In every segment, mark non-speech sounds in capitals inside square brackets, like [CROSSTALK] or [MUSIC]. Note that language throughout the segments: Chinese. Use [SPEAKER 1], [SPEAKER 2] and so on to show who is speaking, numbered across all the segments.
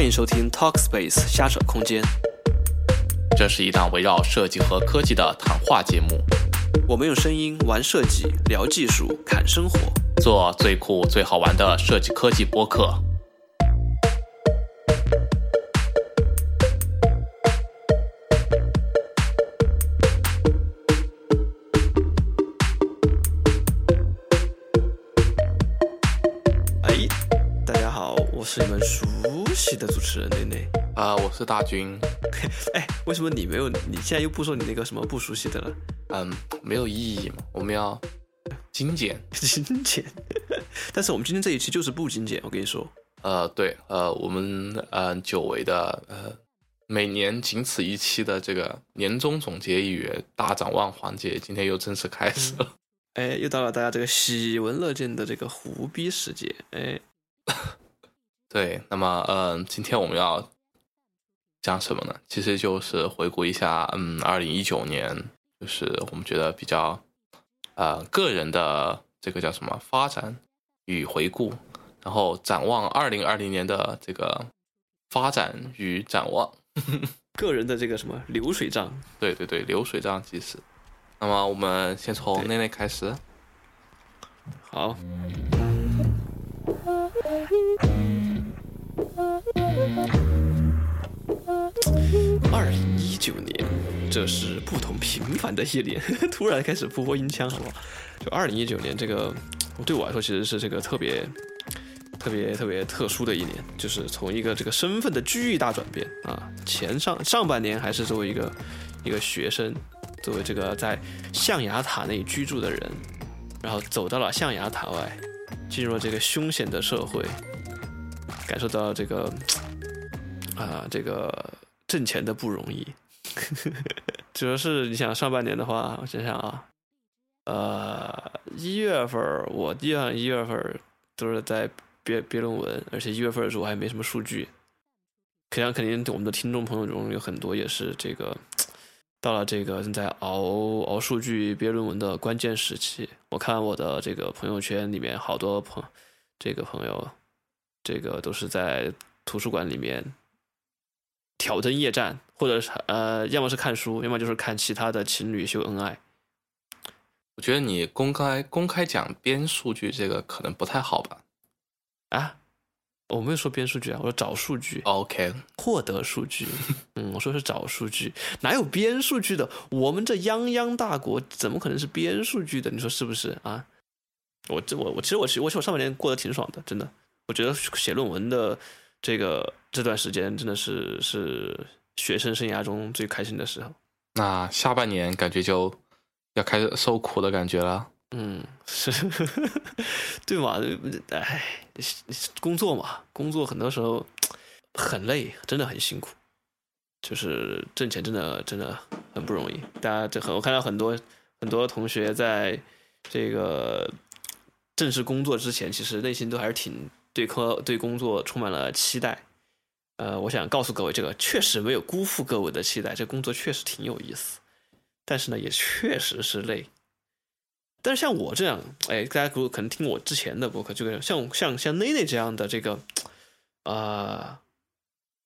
[SPEAKER 1] 欢迎收听 Talkspace 瞎扯空间，
[SPEAKER 2] 这是一档围绕设计和科技的谈话节目，
[SPEAKER 1] 我们用声音玩设计，聊技术，侃生活。
[SPEAKER 2] 做最酷最好玩的设计科技播客。
[SPEAKER 1] 的主持人内内。
[SPEAKER 2] 啊、我是大军。[LAUGHS]
[SPEAKER 1] 哎，为什么你没有？你现在又不说你那个什么不熟悉的了？
[SPEAKER 2] 嗯，没有意义嘛，我们要精简。[LAUGHS]
[SPEAKER 1] 精简。[LAUGHS] 但是我们今天这一期就是不精简，我跟你说。
[SPEAKER 2] 呃，对，呃，我们呃久违的呃每年仅此一期的这个年终总结与大展望环节，今天又正式开始了。
[SPEAKER 1] 哎，又到了大家这个喜闻乐见的这个胡逼时节。哎，
[SPEAKER 2] 对，那么嗯，今天我们要讲什么呢？其实就是回顾一下，嗯，二零一九年，就是我们觉得比较呃个人的这个叫什么发展与回顾，然后展望二零二零年的这个发展与展望。[LAUGHS]
[SPEAKER 1] 个人的这个什么流水账，
[SPEAKER 2] 对对对，流水账其实。那么我们先从内内开始。
[SPEAKER 1] 好。[LAUGHS] 二零一九年，这是不同平凡的一年。[LAUGHS] 突然开始播音腔，好不好？就二零一九年这个，对我来说其实是这个特别、特别、特别特殊的一年，就是从一个这个身份的巨大转变啊。前上上半年还是作为一个一个学生，作为这个在象牙塔内居住的人，然后走到了象牙塔外，进入了这个凶险的社会，感受到这个啊、这个挣钱的不容易。[LAUGHS] 主要是你想上半年的话，我想想啊，呃，一月份我基本上一月份都是在憋憋论文，而且一月份的时候我还没什么数据。可想肯定我们的听众朋友中有很多也是这个到了这个正在熬熬数据憋论文的关键时期。我看我的这个朋友圈里面好多朋这个朋友，这个都是在图书馆里面挑灯夜战，或者是呃，要么是看书，要么就是看其他的情侣秀恩爱。
[SPEAKER 2] 我觉得你公开公开讲编数据这个可能不太好吧
[SPEAKER 1] 啊，我没有说编数据啊，我说找数据
[SPEAKER 2] ，？OK，
[SPEAKER 1] 获得数据。嗯，我说是找数据，哪有编数据的？我们这泱泱大国怎么可能是编数据的？你说是不是啊？我这我我其实我其实我其实我上半年过得挺爽的，真的。我觉得写论文的这个这段时间真的是是学生生涯中最开心的时候。
[SPEAKER 2] 那下半年感觉就要开始受苦的感觉了。
[SPEAKER 1] 嗯，是，[LAUGHS] 对嘛？哎，工作嘛，工作很多时候很累，真的很辛苦。就是挣钱真的真的很不容易。大家这很，我看到很多很多同学在这个正式工作之前，其实内心都还是挺对科对工作充满了期待。呃，我想告诉各位，这个确实没有辜负各位的期待，这工作确实挺有意思，但是呢，也确实是累。但是像我这样，哎，大家如果可能听我之前的博客，就跟像像像内内这样的这个，啊、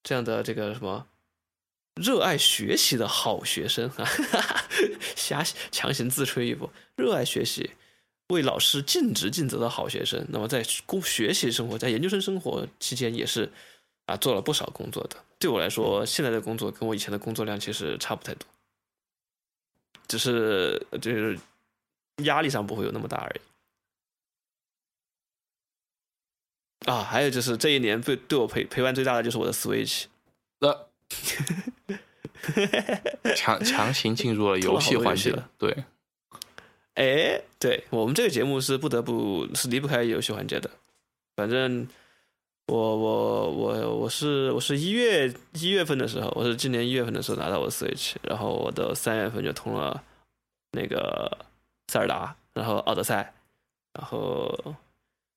[SPEAKER 1] 这样的这个什么热爱学习的好学生啊，[LAUGHS] 瞎强行自吹一波，热爱学习，为老师尽职尽责的好学生。那么在工学习生活，在研究生生活期间，也是啊做了不少工作的。对我来说，现在的工作跟我以前的工作量其实差不太多，只是就是压力上不会有那么大而已。啊，还有就是这一年最对我陪陪伴最大的就是我的 Switch，
[SPEAKER 2] 呃，[LAUGHS] 强强行进入了游戏环节
[SPEAKER 1] 了。
[SPEAKER 2] 对，
[SPEAKER 1] 哎，对我们这个节目是不得不是离不开游戏环节的。反正我我我我是我是一月一月份的时候，我是今年一月份的时候拿到我的 Switch，然后我的三月份就通了那个塞尔达，然后奥德赛，然后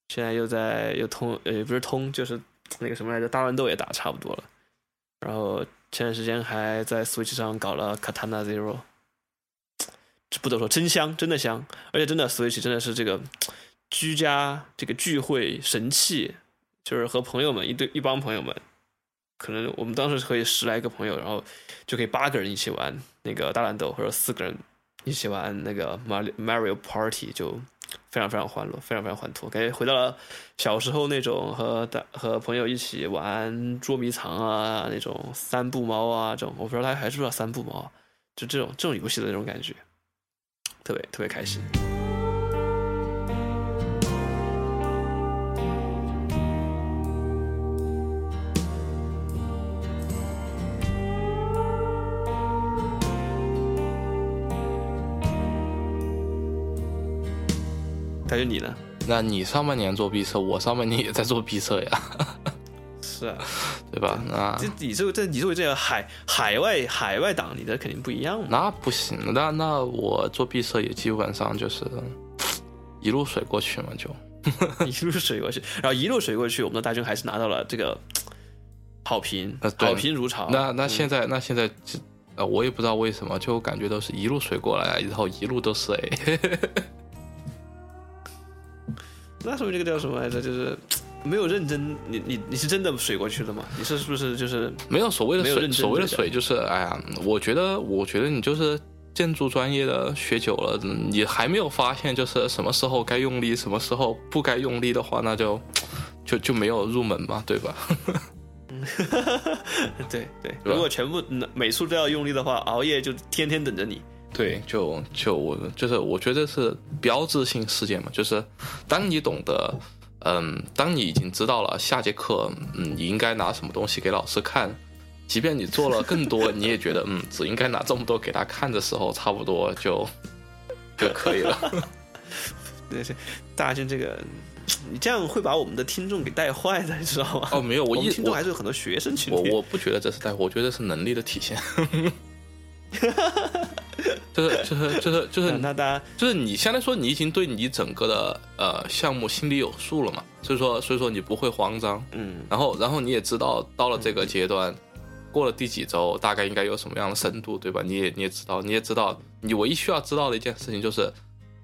[SPEAKER 1] 现在又在又通呃也不是通，就是那个什么来着，大乱斗也打差不多了。然后前段时间还在 Switch 上搞了 Katana Zero，不得不说真香，真的香，而且真的 Switch 真的是这个居家这个聚会神器，就是和朋友们一对一帮朋友们。可能我们当时可以十来个朋友，然后就可以八个人一起玩那个大乱斗，或者四个人一起玩那个 Mario Mario Party，就非常非常欢乐，非常非常欢脱，感觉回到了小时候那种和大和朋友一起玩捉迷藏啊，那种三步猫啊这种，我不知道他还知不知道三步猫，就这种这种游戏的那种感觉，特别特别开心。大就你呢？
[SPEAKER 2] 那你上半年做毕设，我上半年也在做毕设呀，
[SPEAKER 1] 是 [LAUGHS] 啊，
[SPEAKER 2] 对吧？那
[SPEAKER 1] 这你这个这你作为这个海海外海外党，你的肯定不一样嘛。
[SPEAKER 2] 那不行，那那我做毕设也基本上就是一路水过去嘛，就 [LAUGHS]
[SPEAKER 1] 一路水过去，然后一路水过去，我们的大军还是拿到了这个 [TSK] 好评，
[SPEAKER 2] 呃
[SPEAKER 1] 好评如潮。
[SPEAKER 2] 那那
[SPEAKER 1] 嗯
[SPEAKER 2] 现在那现在这呃，我也不知道为什么，就感觉都是一路水过来，然后一路都是 A。[LAUGHS]
[SPEAKER 1] 那说明这个叫什么来着？就是没有认真，你你你是真的水过去的吗？你是是不是就是
[SPEAKER 2] 没有所谓的所谓的水就是，哎呀，我觉得，我觉得你就是建筑专业的学久了，嗯你还没有发现就是什么时候该用力，什么时候不该用力的话，那就就就没有入门嘛，对吧？[LAUGHS]
[SPEAKER 1] 对对？如果全部嗯每处都要用力的话，熬夜就天天等着你。
[SPEAKER 2] 对，就就我就是我觉得是标志性事件嘛，就是当你懂得，嗯，当你已经知道了下节课，嗯，你应该拿什么东西给老师看，即便你做了更多，你也觉得，[LAUGHS] 嗯，只应该拿这么多给他看的时候，差不多就 [LAUGHS] 就可以了。[LAUGHS]
[SPEAKER 1] 对对，大军这个，你这样会把我们的听众给带坏的，你知道吗？
[SPEAKER 2] 哦，没有，我一我
[SPEAKER 1] 听众还是有很多学生群体。
[SPEAKER 2] 我我不觉得这是带货，我觉得是能力的体现。[LAUGHS] 就是就是就是就是
[SPEAKER 1] 那大家
[SPEAKER 2] 就是你相当于说你已经对你整个的呃项目心里有数了嘛，所以说所以说你不会慌张，
[SPEAKER 1] 嗯
[SPEAKER 2] 然后然后你也知道到了这个阶段，过了第几周大概应该有什么样的深度，对吧？你也你也知道，你也知道，你唯一需要知道的一件事情就是，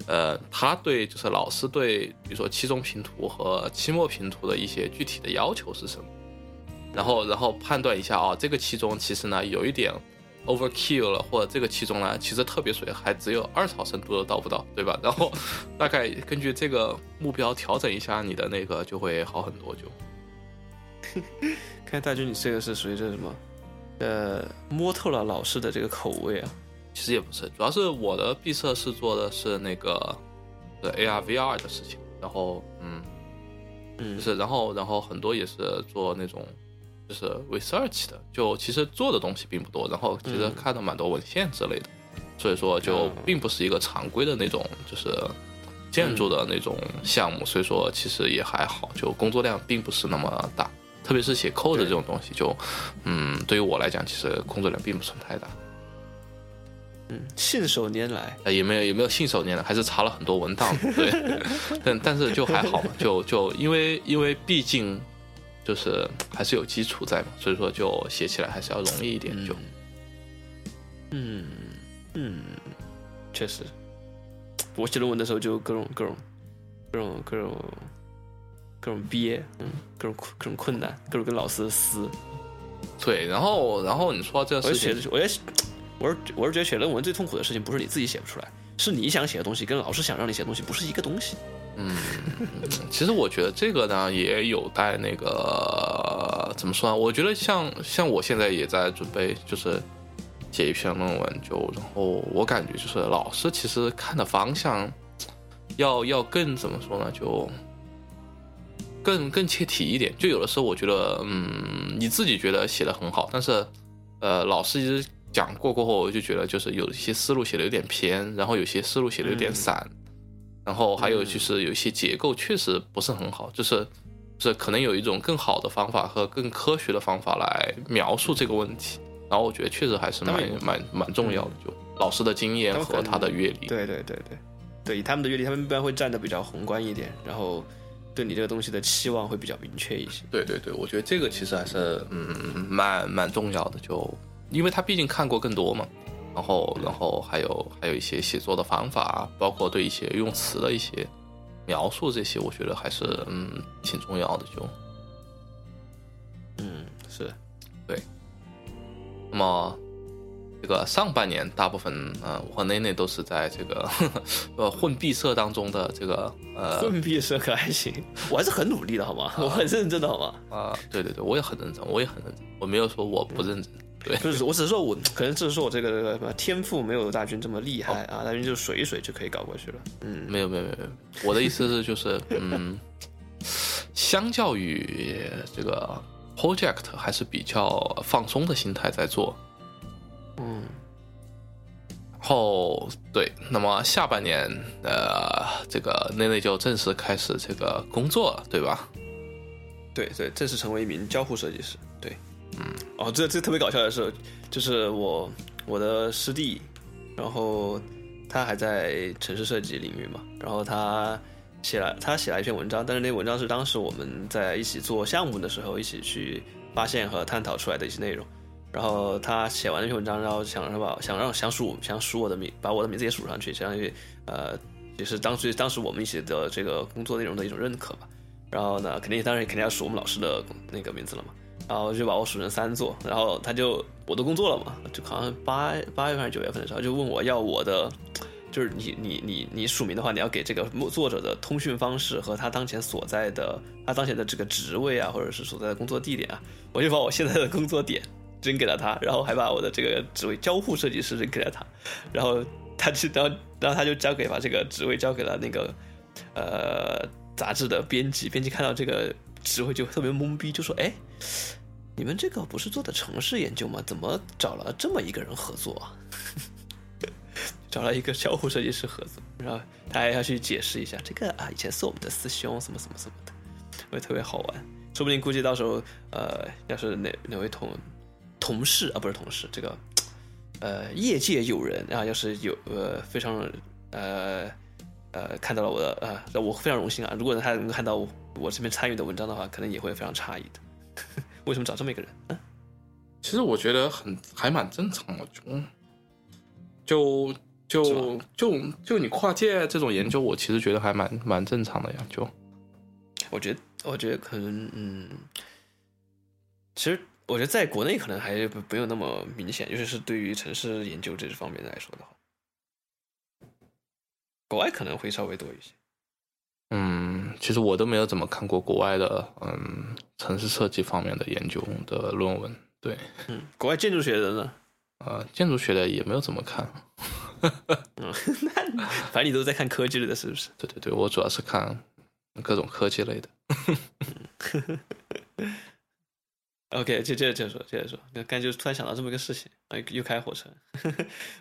[SPEAKER 2] 呃，他对就是老师对比如说期中评图和期末评图的一些具体的要求是什么，然后然后判断一下啊，这个期中其实呢有一点 overkill 了，或者这个其中呢其实特别水，还只有二草深度都到不到，对吧？然后 [LAUGHS] 大概根据这个目标调整一下你的那个就会好很多就。[LAUGHS]
[SPEAKER 1] 看大军，你这个是属于这什么？呃，摸透了老师的这个口味啊。
[SPEAKER 2] 其实也不是，主要是我的毕设是做的是那个呃 AR VR 的事情，然后嗯，
[SPEAKER 1] 嗯，
[SPEAKER 2] 就是然后然后很多也是做那种就是 research 的，就其实做的东西并不多，然后其实
[SPEAKER 1] 嗯
[SPEAKER 2] 看了蛮多文献之类的，所以说就
[SPEAKER 1] 嗯
[SPEAKER 2] 并不是一个常规的那种就是建筑的那种项目，所以说其实也还好，就工作量并不是那么大。特别是写 code 这种东西就，嗯，对于我来讲，其实工作量并不算太大。
[SPEAKER 1] 嗯，信手拈来。
[SPEAKER 2] 呃，也没有也没有信手拈来，还是查了很多文档，对，[LAUGHS] 但但是就还好嘛，就就因为因为毕竟就是还是有基础在嘛，所以说就写起来还是要容易一点，就
[SPEAKER 1] 嗯嗯，确实，我写论文的时候就各种各种各种各种各种憋，嗯，各种各种困难，各种跟老师撕。
[SPEAKER 2] 对，然后然后你说到这事情，
[SPEAKER 1] 写，我也我是我是觉得写论文最痛苦的事情不是你自己写不出来，是你想写的东西跟老师想让你写的东西不是一个东西。
[SPEAKER 2] 嗯，其实我觉得这个呢也有待那个怎么说呢？我觉得像像我现在也在准备，就是写一篇论文，就然后我感觉就是老师其实看的方向要要更怎么说呢？就更更切题一点。就有的时候我觉得，嗯，你自己觉得写的很好，但是呃，老师一直讲过过后，我就觉得就是有一些思路写的有点偏，然后有些思路写的有点散。然后还有就是有一些结构确实不是很好，就是就是可能有一种更好的方法和更科学的方法来描述这个问题。然后我觉得确实还是蛮蛮蛮重要的，就老师的经验和他的阅历。
[SPEAKER 1] 对对对对对，以他们的阅历，他们一般会站得比较宏观一点，然后对你这个东西的期望会比较明确一些。
[SPEAKER 2] 对对对，我觉得这个其实还是嗯蛮蛮重要的，就因为他毕竟看过更多嘛，然后然后还有还有一些写作的方法，包括对一些用词的一些描述，这些我觉得还是嗯挺重要的。就
[SPEAKER 1] 嗯，是。
[SPEAKER 2] 对。那么这个上半年大部分呃，我和内内都是在这个呃混闭社当中的这个呃
[SPEAKER 1] 混闭社可还行，我还是很努力的好吗？[LAUGHS] 我很认真的好吗？
[SPEAKER 2] 啊，对对对，我也很认真，我也很认真，我没有说我不认真。对，[LAUGHS]
[SPEAKER 1] 就是，我只是说我可能只是说我这个天赋没有大军这么厉害啊，大军就水一水就可以搞过去了。嗯，
[SPEAKER 2] 没有没有没有，我的意思是就是 [LAUGHS] 嗯，相较于这个 project 还是比较放松的心态在做。
[SPEAKER 1] 嗯，
[SPEAKER 2] 后对，那么下半年呃，这个内内就正式开始这个工作了，对吧？
[SPEAKER 1] 对对，正式成为一名交互设计师。对。
[SPEAKER 2] 嗯，
[SPEAKER 1] 哦，这这特别搞笑的是，就是我我的师弟，然后他还在城市设计领域嘛，然后他写了他写了一篇文章，但是那文章是当时我们在一起做项目的时候一起去发现和探讨出来的一些内容，然后他写完那篇文章，然后想让把想让想署想署我的名，把我的名字也署上去，相当于呃也是当时当时我们一起的这个工作内容的一种认可吧，然后呢，肯定当然肯定要署我们老师的那个名字了嘛。然后就把我数成三座，然后他就我都工作了嘛，就好像八八月份还是九月份的时候，就问我要我的，就是你你你你署名的话，你要给这个作者的通讯方式和他当前所在的他当前的这个职位啊，或者是所在的工作地点啊，我就把我现在的工作点扔给了他，然后还把我的这个职位交互设计师扔给了他，然后他就然后然后他就交给把这个职位交给了那个呃杂志的编辑，编辑看到这个。职位就特别懵逼，就说：“哎，你们这个不是做的城市研究吗？怎么找了这么一个人合作？[LAUGHS] 找了一个交互设计师合作，然后他还要去解释一下这个啊，以前是我们的师兄，什么什么什么的，会特别好玩。说不定估计到时候，呃，要是哪哪位同同事啊，不是同事，这个呃业界友人啊，要是有呃非常呃呃看到了我的呃，我非常荣幸啊。如果他能看到我我。”这边参与的文章的话，可能也会非常诧异的。[LAUGHS] 为什么找这么一个人？嗯，
[SPEAKER 2] 其实我觉得很还蛮正常的，就就就就就你跨界这种研究，我其实觉得还蛮蛮正常的呀。就
[SPEAKER 1] 我觉得，我觉得可能，嗯，其实我觉得在国内可能还不不用那么明显，尤其是对于城市研究这方面来说的话，国外可能会稍微多一些。
[SPEAKER 2] 嗯，其实我都没有怎么看过国外的嗯城市设计方面的研究的论文。对，
[SPEAKER 1] 嗯，国外建筑学的呢？[LAUGHS]
[SPEAKER 2] 呃，建筑学的也没有怎么看。[LAUGHS]
[SPEAKER 1] 嗯，那反正你都在看科技类的，是不是？[LAUGHS]
[SPEAKER 2] 对对对，我主要是看各种科技类的。
[SPEAKER 1] OK，接接着接着说，接着说。刚刚就突然想到这么一个事情，哎，又开火车。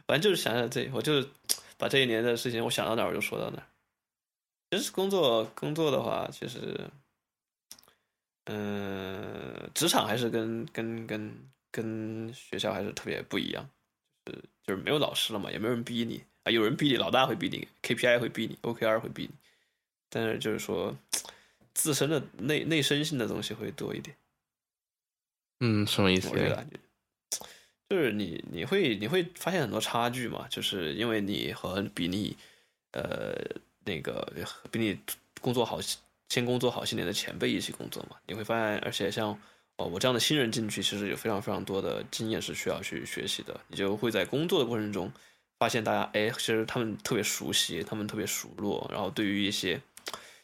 [SPEAKER 1] 反正就是想想这，我就是把这一年的事情，我想到哪儿我就说到哪儿。其实工作工作的话，其实，嗯，职场还是跟跟跟跟学校还是特别不一样，就是就是没有老师了嘛，也没有人逼你啊，有人逼你，老大会逼你，KPI 会逼你，OKR 会逼你，但是就是说，自身的内内生性的东西会多一点。
[SPEAKER 2] 嗯，什么意思？
[SPEAKER 1] 我感觉就是你你会你会发现很多差距嘛，就是因为你和比你呃。那个比你工作好先工作好些年的前辈一起工作嘛，你会发现，而且像哦我这样的新人进去，其实有非常非常多的经验是需要去学习的。你就会在工作的过程中发现，大家哎，其实他们特别熟悉，他们特别熟络，然后对于一些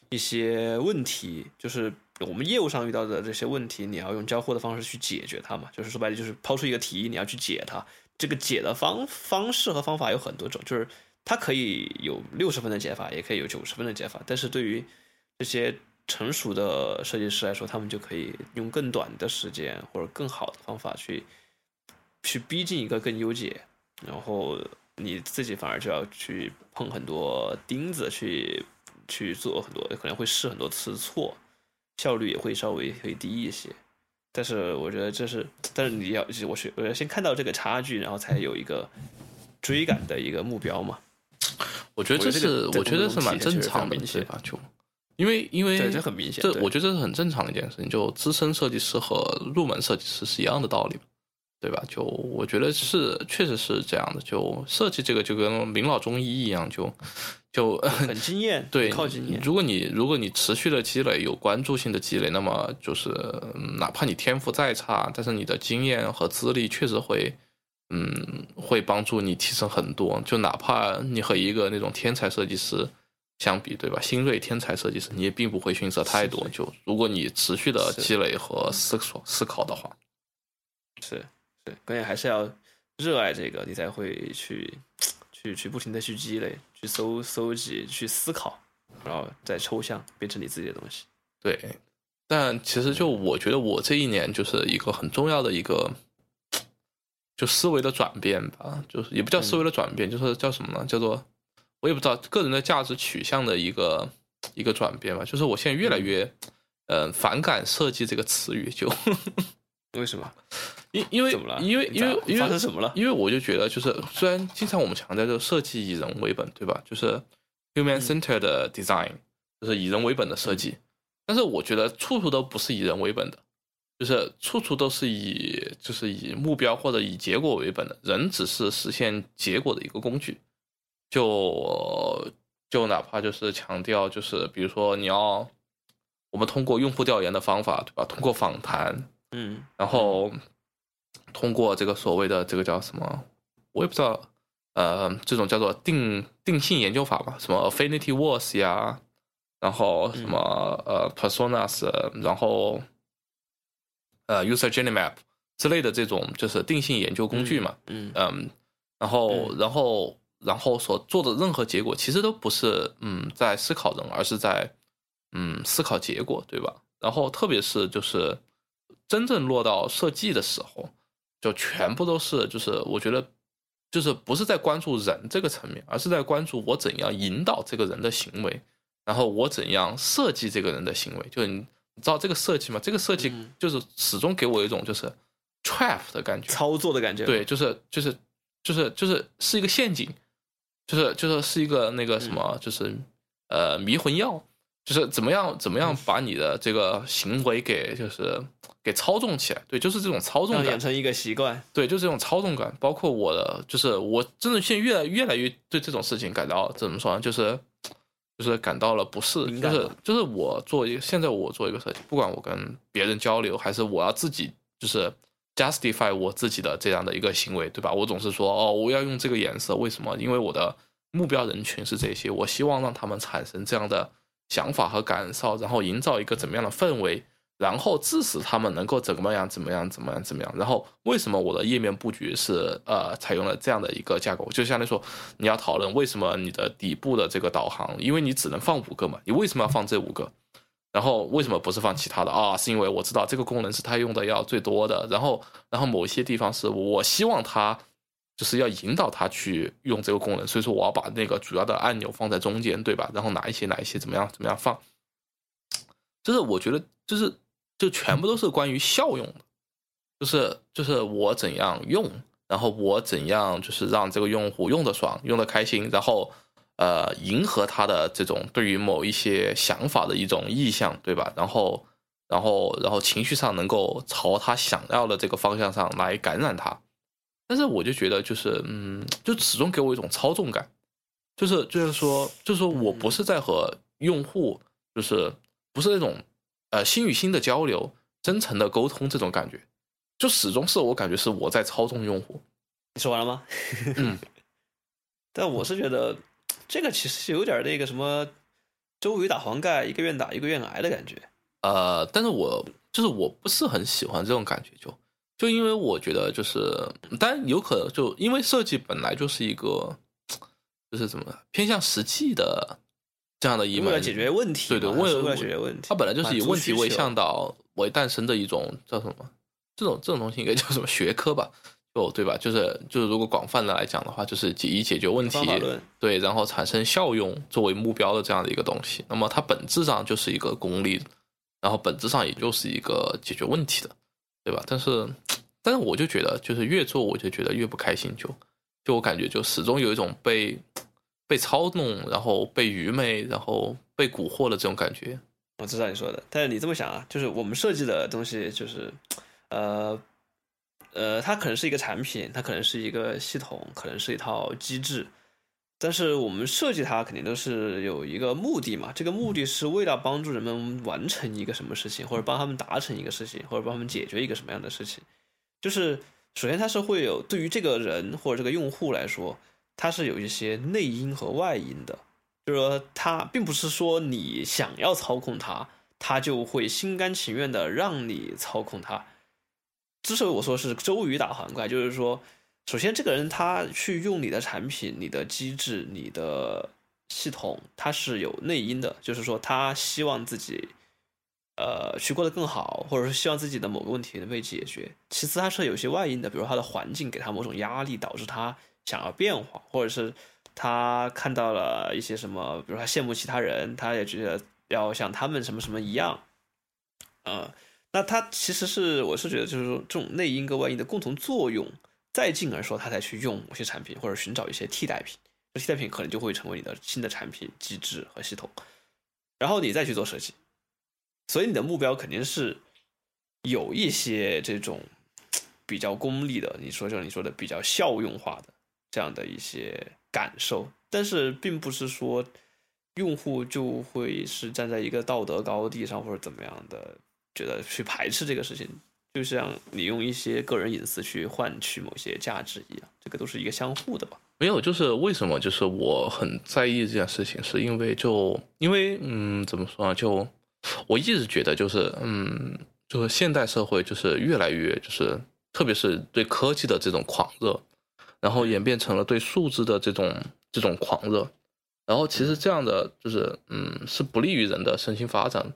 [SPEAKER 1] 一些问题，就是我们业务上遇到的这些问题，你要用交互的方式去解决它嘛。就是说白了，就是抛出一个题，你要去解它。这个解的方方式和方法有很多种，就是。它可以有六十分的解法，也可以有九十分的解法，但是对于这些成熟的设计师来说，他们就可以用更短的时间或者更好的方法去去逼近一个更优解，然后你自己反而就要去碰很多钉子，去去做很多，可能会试很多次错，效率也会稍微会低一些。但是我觉得这是，但是你要我是我要先看到这个差距，然后才有一个追赶的一个目标嘛。
[SPEAKER 2] 我觉得这是，我觉得是蛮正常的，对吧？就因为因为
[SPEAKER 1] 这很明显，
[SPEAKER 2] 这我觉得这是很正常的一件事情。就资深设计师和入门设计师是一样的道理。对吧？就我觉得是，确实是这样的。就设计这个就跟领导中医一样，就就
[SPEAKER 1] 很经验，
[SPEAKER 2] 对，
[SPEAKER 1] 靠经验。
[SPEAKER 2] 如果你如果你持续的积累，有关注性的积累，那么就是哪怕你天赋再差，但是你的经验和资历确实会，嗯，会帮助你提升很多。就哪怕你和一个那种天才设计师相比，对吧？新锐天才设计师，你也并不会逊色太多。就如果你持续的积累和思索思考的话，
[SPEAKER 1] 是是。关键还是要热爱这个，你才会去去去不停的去积累、去搜搜集、去思考，然后再抽象变成你自己的东西。
[SPEAKER 2] 对，但其实就我觉得我这一年就是一个很重要的一个就思维的转变吧，就是也不叫思维的转变，就是叫什么呢？叫做我也不知道个人的价值取向的一个一个转变吧。就是我现在越来越嗯反感设计这个词语，就 [LAUGHS]
[SPEAKER 1] 为什么？
[SPEAKER 2] 因因为因为因为因为
[SPEAKER 1] 发生什么了？
[SPEAKER 2] 因为我就觉得，就是虽然经常我们强调，就是设计以人为本，对吧？就是 human centered design，就是以人为本的设计。但是我觉得处处都不是以人为本的，就是处处都是以就是以目标或者以结果为本的。人只是实现结果的一个工具。就就哪怕就是强调，就是比如说你要我们通过用户调研的方法，对吧？通过访谈，
[SPEAKER 1] 嗯，
[SPEAKER 2] 然后。通过这个所谓的这个叫什么，我也不知道，呃，这种叫做定定性研究法吧，什么 affinity words 呀，然后什么呃 personas，然后呃 user journey map 之类的这种就是定性研究工具嘛，
[SPEAKER 1] 嗯
[SPEAKER 2] 嗯，然后然后然后所做的任何结果其实都不是嗯在思考人，而是在嗯思考结果，对吧？然后特别是就是真正落到设计的时候。就全部都是，就是我觉得，就是不是在关注人这个层面，而是在关注我怎样引导这个人的行为，然后我怎样设计这个人的行为。就你知道这个设计吗？这个设计就是始终给我一种就是 trap 的感觉，
[SPEAKER 1] 操作的感觉。
[SPEAKER 2] 对，就是就是就是就是是一个陷阱，就是就是是一个那个什么，就是呃迷魂药。就是怎么样怎么样把你的这个行为给就是给操纵起来，对，就是这种操纵感
[SPEAKER 1] 养成一个习惯，
[SPEAKER 2] 对，就是这种操纵感。包括我的，就是我真的现在越来越来越对这种事情感到怎么说呢？就是就是感到了不适，就是就是我做一个现在我做一个设计，不管我跟别人交流，还是我要自己就是 justify 我自己的这样的一个行为，对吧？我总是说哦，我要用这个颜色，为什么？因为我的目标人群是这些，我希望让他们产生这样的。想法和感受，然后营造一个怎么样的氛围，然后致使他们能够怎么样怎么样怎么样怎么样。然后为什么我的页面布局是呃采用了这样的一个架构？就相当于说，你要讨论为什么你的底部的这个导航，因为你只能放五个嘛，你为什么要放这五个？然后为什么不是放其他的啊？是因为我知道这个功能是他用的要最多的。然后然后某些地方是我希望他。就是要引导他去用这个功能，所以说我要把那个主要的按钮放在中间，对吧？然后哪一些哪一些怎么样怎么样放，就是我觉得就是就全部都是关于效用的，就是就是我怎样用，然后我怎样就是让这个用户用的爽，用的开心，然后呃迎合他的这种对于某一些想法的一种意向，对吧？然后然后然后情绪上能够朝他想要的这个方向上来感染他。但是我就觉得，就是嗯，就始终给我一种操纵感，就是就是说，就是说我不是在和用户，就是不是那种呃心与心的交流、真诚的沟通这种感觉，就始终是我感觉是我在操纵用户。
[SPEAKER 1] 你说完了吗？[LAUGHS]
[SPEAKER 2] 嗯。
[SPEAKER 1] 但我是觉得这个其实有点那个什么周瑜打黄盖，一个愿打一个愿挨的感觉。
[SPEAKER 2] 呃，但是我就是我不是很喜欢这种感觉，就。就因为我觉得，就是，但有可能就因为设计本来就是一个，就是怎么偏向实际的这样的一门
[SPEAKER 1] 解决问题，
[SPEAKER 2] 对对，
[SPEAKER 1] 为
[SPEAKER 2] 了
[SPEAKER 1] 解决问题，
[SPEAKER 2] 它本来就是以问题为向导为诞生的一种叫什么？这种这种东西应该叫什么学科吧？就对吧？就是就是如果广泛的来讲的话，就是以解决问题对，然后产生效用作为目标的这样的一个东西。那么它本质上就是一个功利，然后本质上也就是一个解决问题的。对吧？但是，但是我就觉得，就是越做我就觉得越不开心，就就我感觉就始终有一种被被操弄，然后被愚昧，然后被蛊惑的这种感觉。
[SPEAKER 1] 我知道你说的，但是你这么想啊，就是我们设计的东西，就是呃，呃，它可能是一个产品，它可能是一个系统，可能是一套机制，但是我们设计它肯定都是有一个目的嘛，这个目的是为了帮助人们完成一个什么事情，或者帮他们达成一个事情，或者帮他们解决一个什么样的事情。就是首先它是会有对于这个人或者这个用户来说，它是有一些内因和外因的，就是说它并不是说你想要操控它，它就会心甘情愿的让你操控它。之所以我说是周瑜打黄盖，就是说，首先这个人他去用你的产品、你的机制、你的系统，他是有内因的，就是说他希望自己，呃，去过得更好，或者是希望自己的某个问题能被解决。其次，他是有些外因的，比如他的环境给他某种压力，导致他想要变化，或者是他看到了一些什么，比如他羡慕其他人，他也觉得要像他们什么什么一样，呃。那他其实是，我是觉得就是说，这种内因跟外因的共同作用，再进而说，他才去用某些产品或者寻找一些替代品，这替代品可能就会成为你的新的产品机制和系统，然后你再去做设计，所以你的目标肯定是有一些这种比较功利的，你说就你说的比较效用化的这样的一些感受，但是并不是说用户就会是站在一个道德高地上或者怎么样的。觉得去排斥这个事情，就像你用一些个人隐私去换取某些价值一样，这个都是一个相互的吧？
[SPEAKER 2] 没有，就是为什么？就是我很在意这件事情，是因为就因为嗯，怎么说呢？就我一直觉得，就是嗯，就是现代社会就是越来越就是，特别是对科技的这种狂热，然后演变成了对数字的这种这种狂热，然后其实这样的就是嗯，是不利于人的身心发展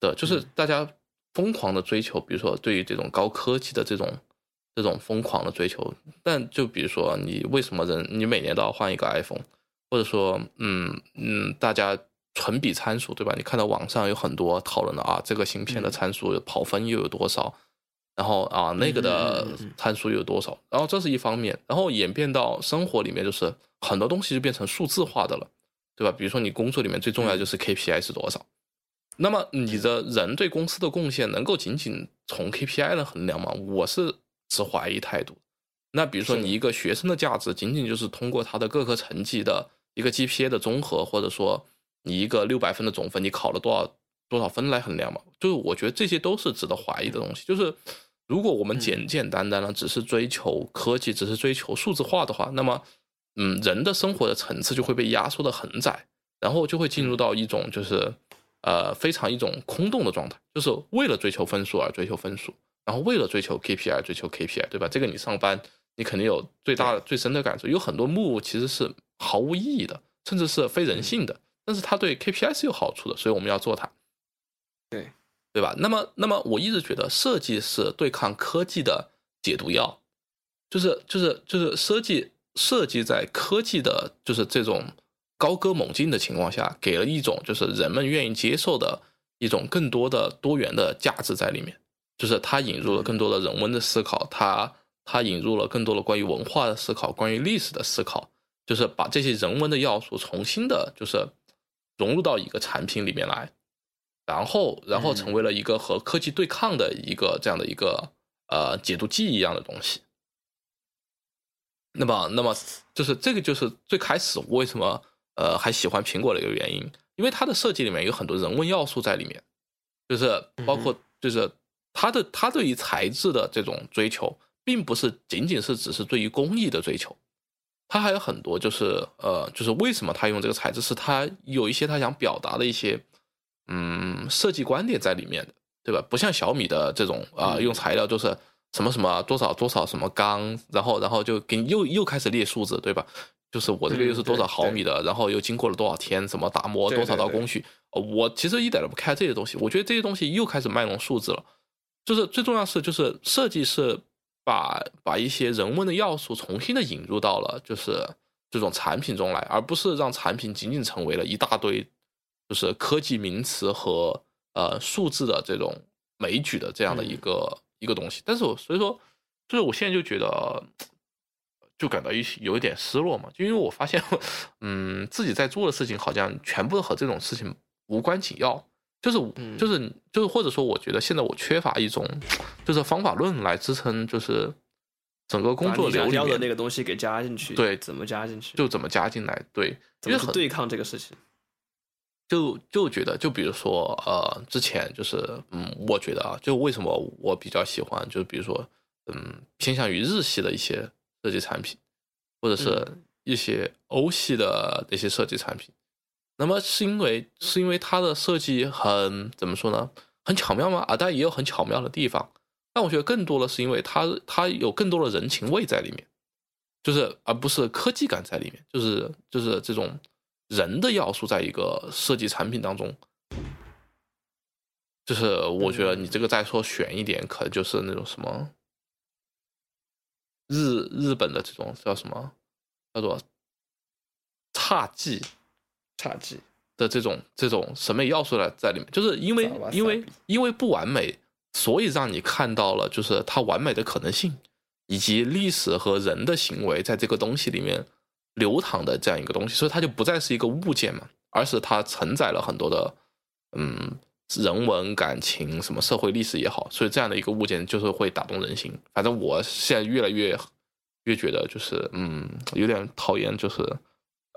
[SPEAKER 2] 的，就是大家。疯狂的追求，比如说对于这种高科技的这种这种疯狂的追求，但就比如说你为什么人你每年都要换一个 iPhone，或者说嗯嗯，大家纯比参数对吧？你看到网上有很多讨论的啊，这个芯片的参数跑分又有多少，然后啊那个的参数有多少，然后这是一方面，然后演变到生活里面就是很多东西就变成数字化的了，对吧？比如说你工作里面最重要的就是 KPI 是多少。那么你的人对公司的贡献能够仅仅从 KPI 来衡量吗？我是持怀疑态度。那比如说你一个学生的价值仅仅就是通过他的各科成绩的一个 GPA 的综合，或者说你一个六百分的总分，你考了多少多少分来衡量吗？就是我觉得这些都是值得怀疑的东西。就是如果我们简简单单的只是追求科技，只是追求数字化的话，那么嗯，人的生活的层次就会被压缩的很窄，然后就会进入到一种就是。呃，非常一种空洞的状态，就是为了追求分数而追求分数，然后为了追求 KPI 追求 KPI，对吧？这个你上班你肯定有最大的、最深的感受。有很多目其实是毫无意义的，甚至是非人性的，但是它对 KPI 是有好处的，所以我们要做它。
[SPEAKER 1] 对，
[SPEAKER 2] 对吧？那么，那么我一直觉得设计是对抗科技的解毒药，就是就是就是设计设计在科技的，就是这种。高歌猛进的情况下，给了一种就是人们愿意接受的一种更多的多元的价值在里面，就是它引入了更多的人文的思考，它它引入了更多的关于文化的思考，关于历史的思考，就是把这些人文的要素重新的，就是融入到一个产品里面来，然后然后成为了一个和科技对抗的一个这样的一个呃解毒剂一样的东西。那么那么就是这个就是最开始为什么？呃，还喜欢苹果的一个原因，因为它的设计里面有很多人文要素在里面，就是包括就是它的它对于材质的这种追求，并不是仅仅是只是对于工艺的追求，它还有很多就是呃，就是为什么他用这个材质，是他有一些他想表达的一些嗯设计观点在里面的，对吧？不像小米的这种啊，用材料就是什么什么多少多少什么钢，然后然后就给你又又开始列数字，对吧？就是我这个又是多少毫米的，然后又经过了多少天，怎么打磨，多少道工序，我其实一点都不看这些东西。我觉得这些东西又开始卖弄数字了。就是最重要是，就是设计是把把一些人文的要素重新的引入到了就是这种产品中来，而不是让产品仅仅成为了一大堆就是科技名词和呃数字的这种枚举的这样的一个一个东西。但是我所以说，就是我现在就觉得。就感到一有一点失落嘛，就因为我发现，[LAUGHS] 嗯，自己在做的事情好像全部和这种事情无关紧要，就是
[SPEAKER 1] 嗯
[SPEAKER 2] 就是就是或者说，我觉得现在我缺乏一种就是方法论来支撑，就是整个工作流里面
[SPEAKER 1] 那个东西给加进去，
[SPEAKER 2] 对
[SPEAKER 1] 怎么加进去，
[SPEAKER 2] 就怎么加进来，对，因为很
[SPEAKER 1] 怎么去对抗这个事情。
[SPEAKER 2] 就就觉得，就比如说，呃，之前就是，嗯，我觉得啊，就为什么我比较喜欢，就是比如说，嗯，偏向于日系的一些设计产品，或者是一些欧系的那些设计产品。那么是因为是因为它的设计很怎么说呢？很巧妙吗？啊，当然也有很巧妙的地方，但我觉得更多的是因为它它有更多的人情味在里面，就是而不是科技感在里面，就是就是这种。人的要素在一个设计产品当中，就是我觉得你这个再说悬一点，可能就是那种什么日日本的这种叫什么叫做差技
[SPEAKER 1] 差技，
[SPEAKER 2] 的这种这种审美要素在在里面，就是因为因为因为不完美，所以让你看到了就是它完美的可能性，以及历史和人的行为在这个东西里面流淌的这样一个东西，所以它就不再是一个物件嘛，而是它承载了很多的嗯人文感情，什么社会历史也好，所以这样的一个物件就是会打动人心。反正我现在越来越越觉得就是嗯有点讨厌就是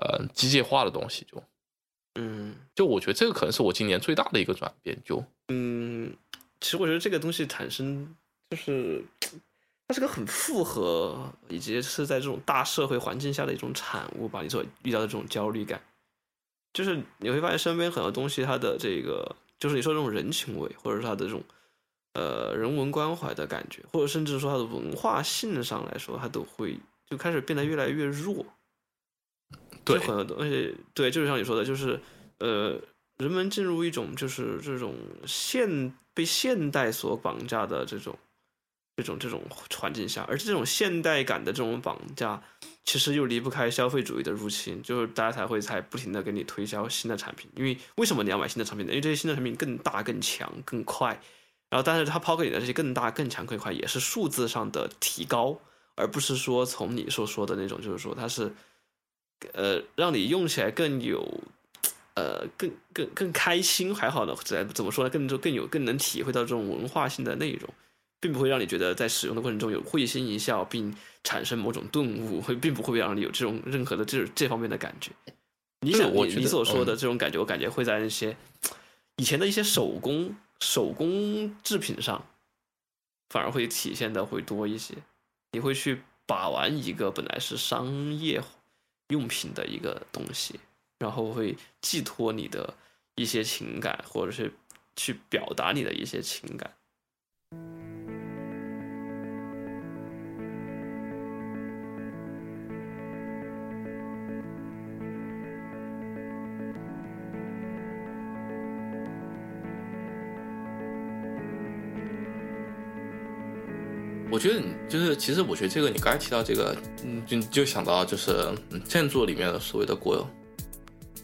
[SPEAKER 2] 呃机械化的东西就。
[SPEAKER 1] 嗯
[SPEAKER 2] 就我觉得这个可能是我今年最大的一个转变，就
[SPEAKER 1] 嗯，其实我觉得这个东西产生就是。它是个很复合，以及是在这种大社会环境下的一种产物吧。你所遇到的这种焦虑感，就是你会发现身边很多东西，它的这个就是你说这种人情味，或者是它的这种呃人文关怀的感觉，或者甚至说它的文化性上来说，它都会就开始变得越来越弱。
[SPEAKER 2] 对
[SPEAKER 1] 很多东西，对，就是像你说的，就是呃，人们进入一种就是这种现被现代所绑架的这种这种这种环境下，而且这种现代感的这种绑架，其实又离不开消费主义的入侵，就是大家才会才不停的给你推销新的产品。因为为什么你要买新的产品呢？因为这些新的产品更大、更强、更快。然后，但是它抛给你的这些更大、更强、更快，也是数字上的提高，而不是说从你所说的那种，就是说它是，呃，让你用起来更有，呃，更更更开心，还好呢，怎怎么说呢？更就更有更能体会到这种文化性的内容。并不会让你觉得在使用的过程中有会心一笑，并产生某种顿悟，会并不会让你有这种任何的这这方面的感觉。你想，你你所说的
[SPEAKER 2] 嗯
[SPEAKER 1] 这种感觉，我感觉会在那些以前的一些手工手工制品上，反而会体现的会多一些。你会去把玩一个本来是商业用品的一个东西，然后会寄托你的一些情感，或者是去表达你的一些情感。
[SPEAKER 2] 我觉得你就是，其实我觉得这个你刚才提到这个，嗯，就就想到就是嗯建筑里面的所谓的国，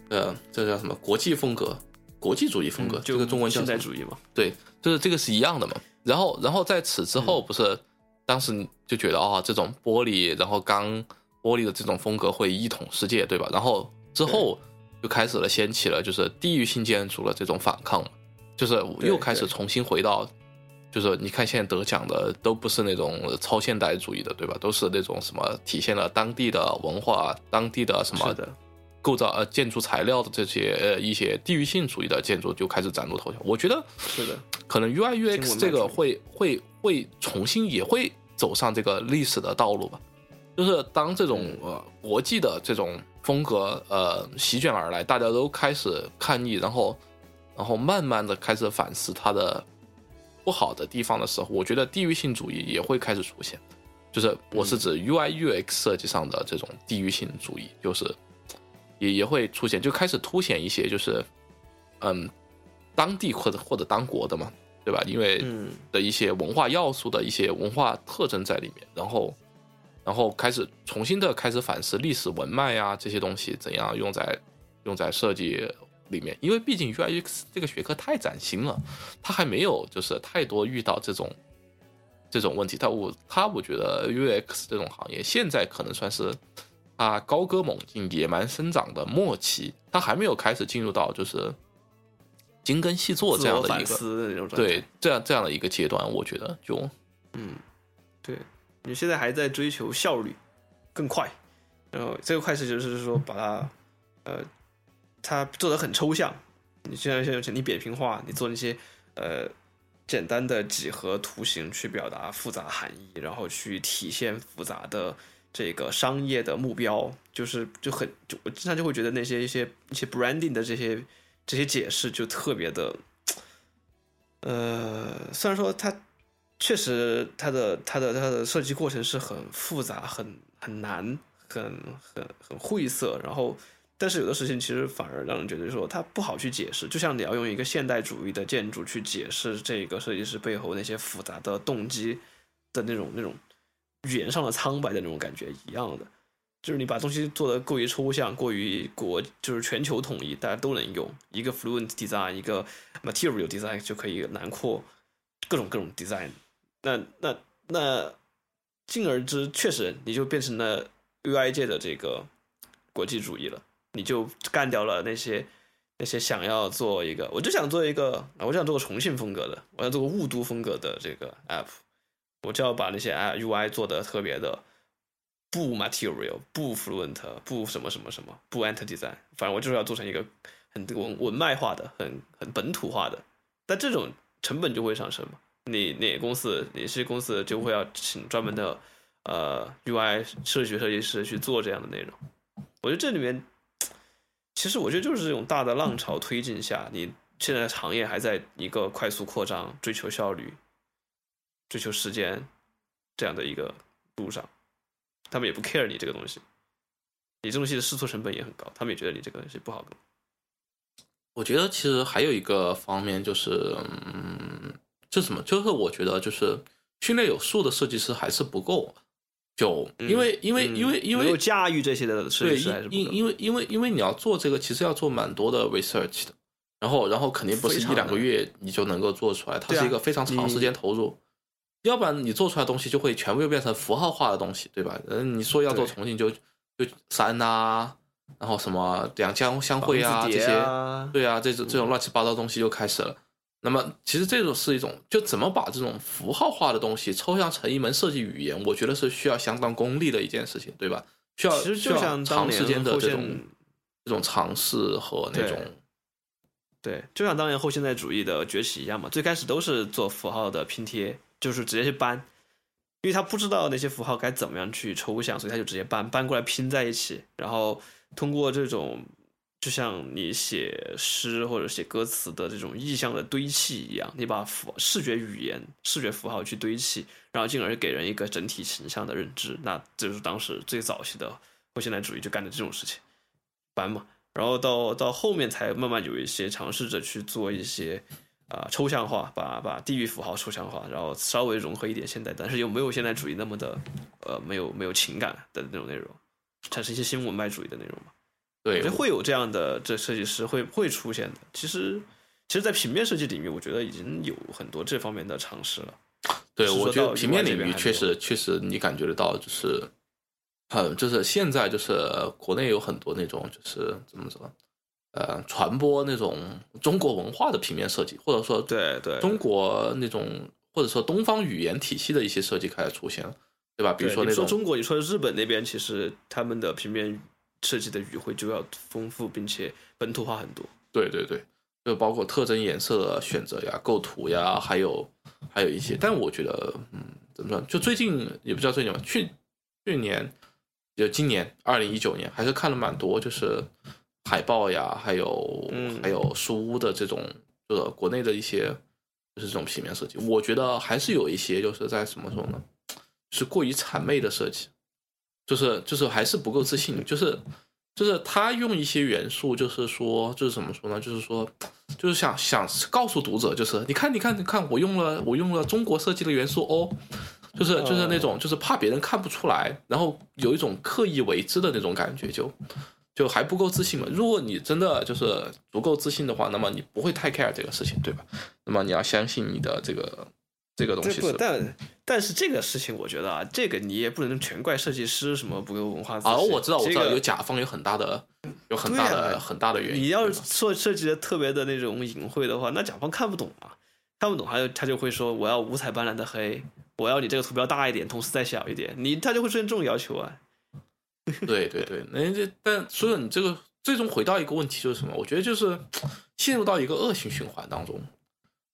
[SPEAKER 2] 呃，这叫什么国际风格、国际主义风格，
[SPEAKER 1] 就
[SPEAKER 2] 这个中文叫
[SPEAKER 1] 现代？主义嘛。
[SPEAKER 2] 对，就是这个是一样的嘛。然后，然后在此之
[SPEAKER 1] 嗯
[SPEAKER 2] 后，不是、当时你就觉得哦，这种玻璃，然后钢玻璃的这种风格会一统世界，对吧？然后之后就开始了掀起了就是地域性建筑的这种反抗，就是
[SPEAKER 1] 对
[SPEAKER 2] 又开始重新回到。就是你看，现在得奖的都不是那种超现代主义的，对吧？都是那种什么体现了当地的文化、当地的什么
[SPEAKER 1] 是的，
[SPEAKER 2] 构造呃建筑材料的这些呃一些地域性主义的建筑就开始崭露头角。我觉得
[SPEAKER 1] 是的，
[SPEAKER 2] 可能 UI UX 这个会会会重新也会走上这个历史的道路吧。就是当这种
[SPEAKER 1] 嗯
[SPEAKER 2] 呃国际的这种风格呃席卷而来，大家都开始抗议，然后然后慢慢的开始反思它的不好的地方的时候，我觉得地域性主义也会开始出现。就是我是指 UI UX 设计上的这种地域性主义，就是也也会出现，就开始凸显一些就是嗯当地或者或者当国的嘛，对吧？因为
[SPEAKER 1] 嗯
[SPEAKER 2] 的一些文化要素的一些文化特征在里面，然后然后开始重新的开始反思历史文脉啊这些东西怎样用在用在设计里面，因为毕竟 UI UX 这个学科太崭新了，它还没有就是太多遇到这种这种问题。但我它我觉得 UX 这种行业现在可能算是它高歌猛进、野蛮生长的末期，它还没有开始进入到就是精耕细作这样的一个。对这样这样的一个阶段，我觉得就
[SPEAKER 1] 嗯，对，你现在还在追求效率更快，然后这个快是就是说把它，呃，它做的很抽象。你现在现在你扁平化，你做那些呃简单的几何图形去表达复杂含义，然后去体现复杂的这个商业的目标，就是就很就我经常就会觉得那些一些一些 branding 的这些这些解释就特别的，呃，虽然说它确实它的它的它的设计过程是很复杂、很很难、很很很晦涩，然后但是有的事情其实反而让人觉得说它不好去解释，就像你要用一个现代主义的建筑去解释这个设计师背后那些复杂的动机的那种那种语言上的苍白的那种感觉一样的。就是你把东西做得过于抽象，过于国就是全球统一，大家都能用一个 fluent design，一个 material design 就可以囊括各种各种 design。那那那，进而之，确实你就变成了 UI 界的这个国际主义了，你就干掉了那些那些想要做一个，我就想做一个，我想做个重庆风格的，我要做个雾都风格的这个 app，我就要把那些 UI 做的特别的。不 material，不 fluent，不什么什么什么，不 enter design，反正我就是要做成一个很文文脉化的、很很本土化的。但这种成本就会上升嘛？你哪公司，哪些公司就会要请专门的呃 UI 设计设计师去做这样的内容。我觉得这里面，其实我觉得就是这种大的浪潮推进下，你现在行业还在一个快速扩张、追求效率、追求时间这样的一个路上。他们也不 care 你这个东西，你这东西的试错成本也很高，他们也觉得你这个东西不好。
[SPEAKER 2] 我觉得其实还有一个方面就是，嗯，这什么，就是我觉得就是训练有素的设计师还是不够，就因为因为因为因为
[SPEAKER 1] 有驾驭这些的设计师还是
[SPEAKER 2] 因因为因为因为你要做这个，其实要做蛮多的 research 的，然后然后肯定不是一两个月你就能够做出来，它是一个非常长时间投入。要不然你做出来东西就会全部又变成符号化的东西，对吧？嗯，你说要做重庆就就山呐，然后什么两江相会啊这些，对啊，这种这种乱七八糟东西就开始了。那么其实这种是一种，就怎么把这种符号化的东西抽象成一门设计语言，我觉得是需要相当功力的一件事情，对吧？需要需要长时间的这种这种尝试和那种，
[SPEAKER 1] 对，就像当年后现代主义的崛起一样嘛，最开始都是做符号的拼贴。就是直接去搬，因为他不知道那些符号该怎么样去抽象，所以他就直接搬搬过来拼在一起，然后通过这种就像你写诗或者写歌词的这种意象的堆砌一样，你把符视觉语言、视觉符号去堆砌，然后进而给人一个整体形象的认知。那这就是当时最早期的后现代主义就干的这种事情，搬嘛。然后到到后面才慢慢有一些尝试着去做一些。啊，抽象化，把把地域符号抽象化，然后稍微融合一点现代，但是又没有现代主义那么的，呃，没有没有情感的那种内容，产生一些新文脉主义的内容嘛？
[SPEAKER 2] 对，
[SPEAKER 1] 会有这样的这设计师会会出现的。其实，其实，在平面设计领域，我觉得已经有很多这方面的尝试了。
[SPEAKER 2] 对，我觉得平面领域确实确实，你感觉得到，就是，很就是现在就是国内有很多那种就是怎么说？呃，传播那种中国文化的平面设计，或者说
[SPEAKER 1] 对对
[SPEAKER 2] 中国那种或者说东方语言体系的一些设计开始出现了，对吧？比如说那种
[SPEAKER 1] 中国，你说日本那边，其实他们的平面设计的语汇就要丰富，并且本土化很多。
[SPEAKER 2] 对对对，就包括特征、颜色的选择呀、构图呀，还有还有一些。但我觉得，嗯，怎么说？就最近也不知道最近吧，去去年就今年二零一九年，还是看了蛮多，就是。海报呀，还有还有书屋的这种，呃，国内的一些就是这种平面设计，我觉得还是有一些就是在怎么说呢，是过于谄媚的设计，就是就是还是不够自信，就是就是他用一些元素，就是说就是怎么说呢，就是说就是想想告诉读者，就是你看你看你看，我用了我用了中国设计的元素哦，就是就是那种就是怕别人看不出来，然后有一种刻意为之的那种感觉就。就还不够自信嘛？如果你真的就是足够自信的话，那么你不会太 care 这个事情，对吧？那么你要相信你的这个这个东西是。
[SPEAKER 1] 但但是这个事情，我觉得啊，这个你也不能全怪设计师什么不够文化。
[SPEAKER 2] 啊，我知道，我知道，
[SPEAKER 1] 这个
[SPEAKER 2] 有甲方有很大的，有很大的、
[SPEAKER 1] 啊
[SPEAKER 2] 很大的原因。
[SPEAKER 1] 你要
[SPEAKER 2] 对吧
[SPEAKER 1] 设设计的特别的那种隐晦的话，那甲方看不懂啊，看不懂，他就他就会说我要五彩斑斓的黑，我要你这个图标大一点，同时再小一点，你他就会出现这种要求啊。[LAUGHS]
[SPEAKER 2] 对对对，那这但所以你这个最终回到一个问题就是什么？我觉得就是陷入到一个恶性循环当中，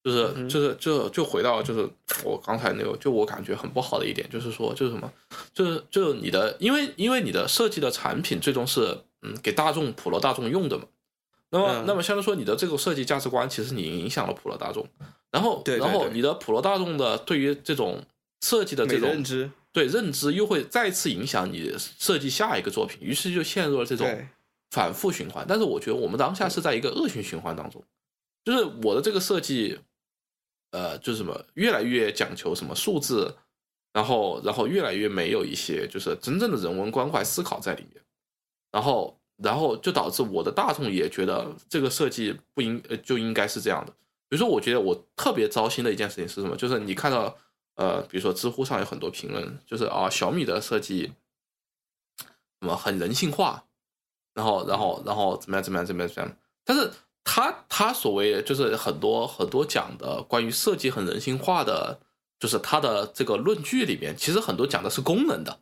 [SPEAKER 2] 就是
[SPEAKER 1] 嗯
[SPEAKER 2] 就是就就回到就是我刚才那个，就我感觉很不好的一点，就是说就是什么，就是就是你的，因为因为你的设计的产品最终是嗯给大众普罗大众用的嘛。那么，
[SPEAKER 1] 嗯。
[SPEAKER 2] 那么相当于说，你的这个设计价值观，其实你影响了普罗大众，然后，然后你的普罗大众的对于这种设计的这种
[SPEAKER 1] 认知，
[SPEAKER 2] 对认知又会再次影响你设计下一个作品，于是就陷入了这种，反复循环。但是我觉得我们当下是在一个恶性循环当中，就是我的这个设计，呃，就是什么越来越讲求什么数字，然后然后越来越没有一些就是真正的人文关怀思考在里面，然后然后就导致我的大众也觉得这个设计不应呃就应该是这样的。比如说，我觉得我特别糟心的一件事情是什么？就是你看到呃，比如说知乎上有很多评论，就是啊小米的设计什么很人性化，然后然后然后怎么样怎么样怎么样怎么样，但是他他所谓就是很多很多讲的关于设计很人性化的，就是他的这个论据里面，其实很多讲的是功能的，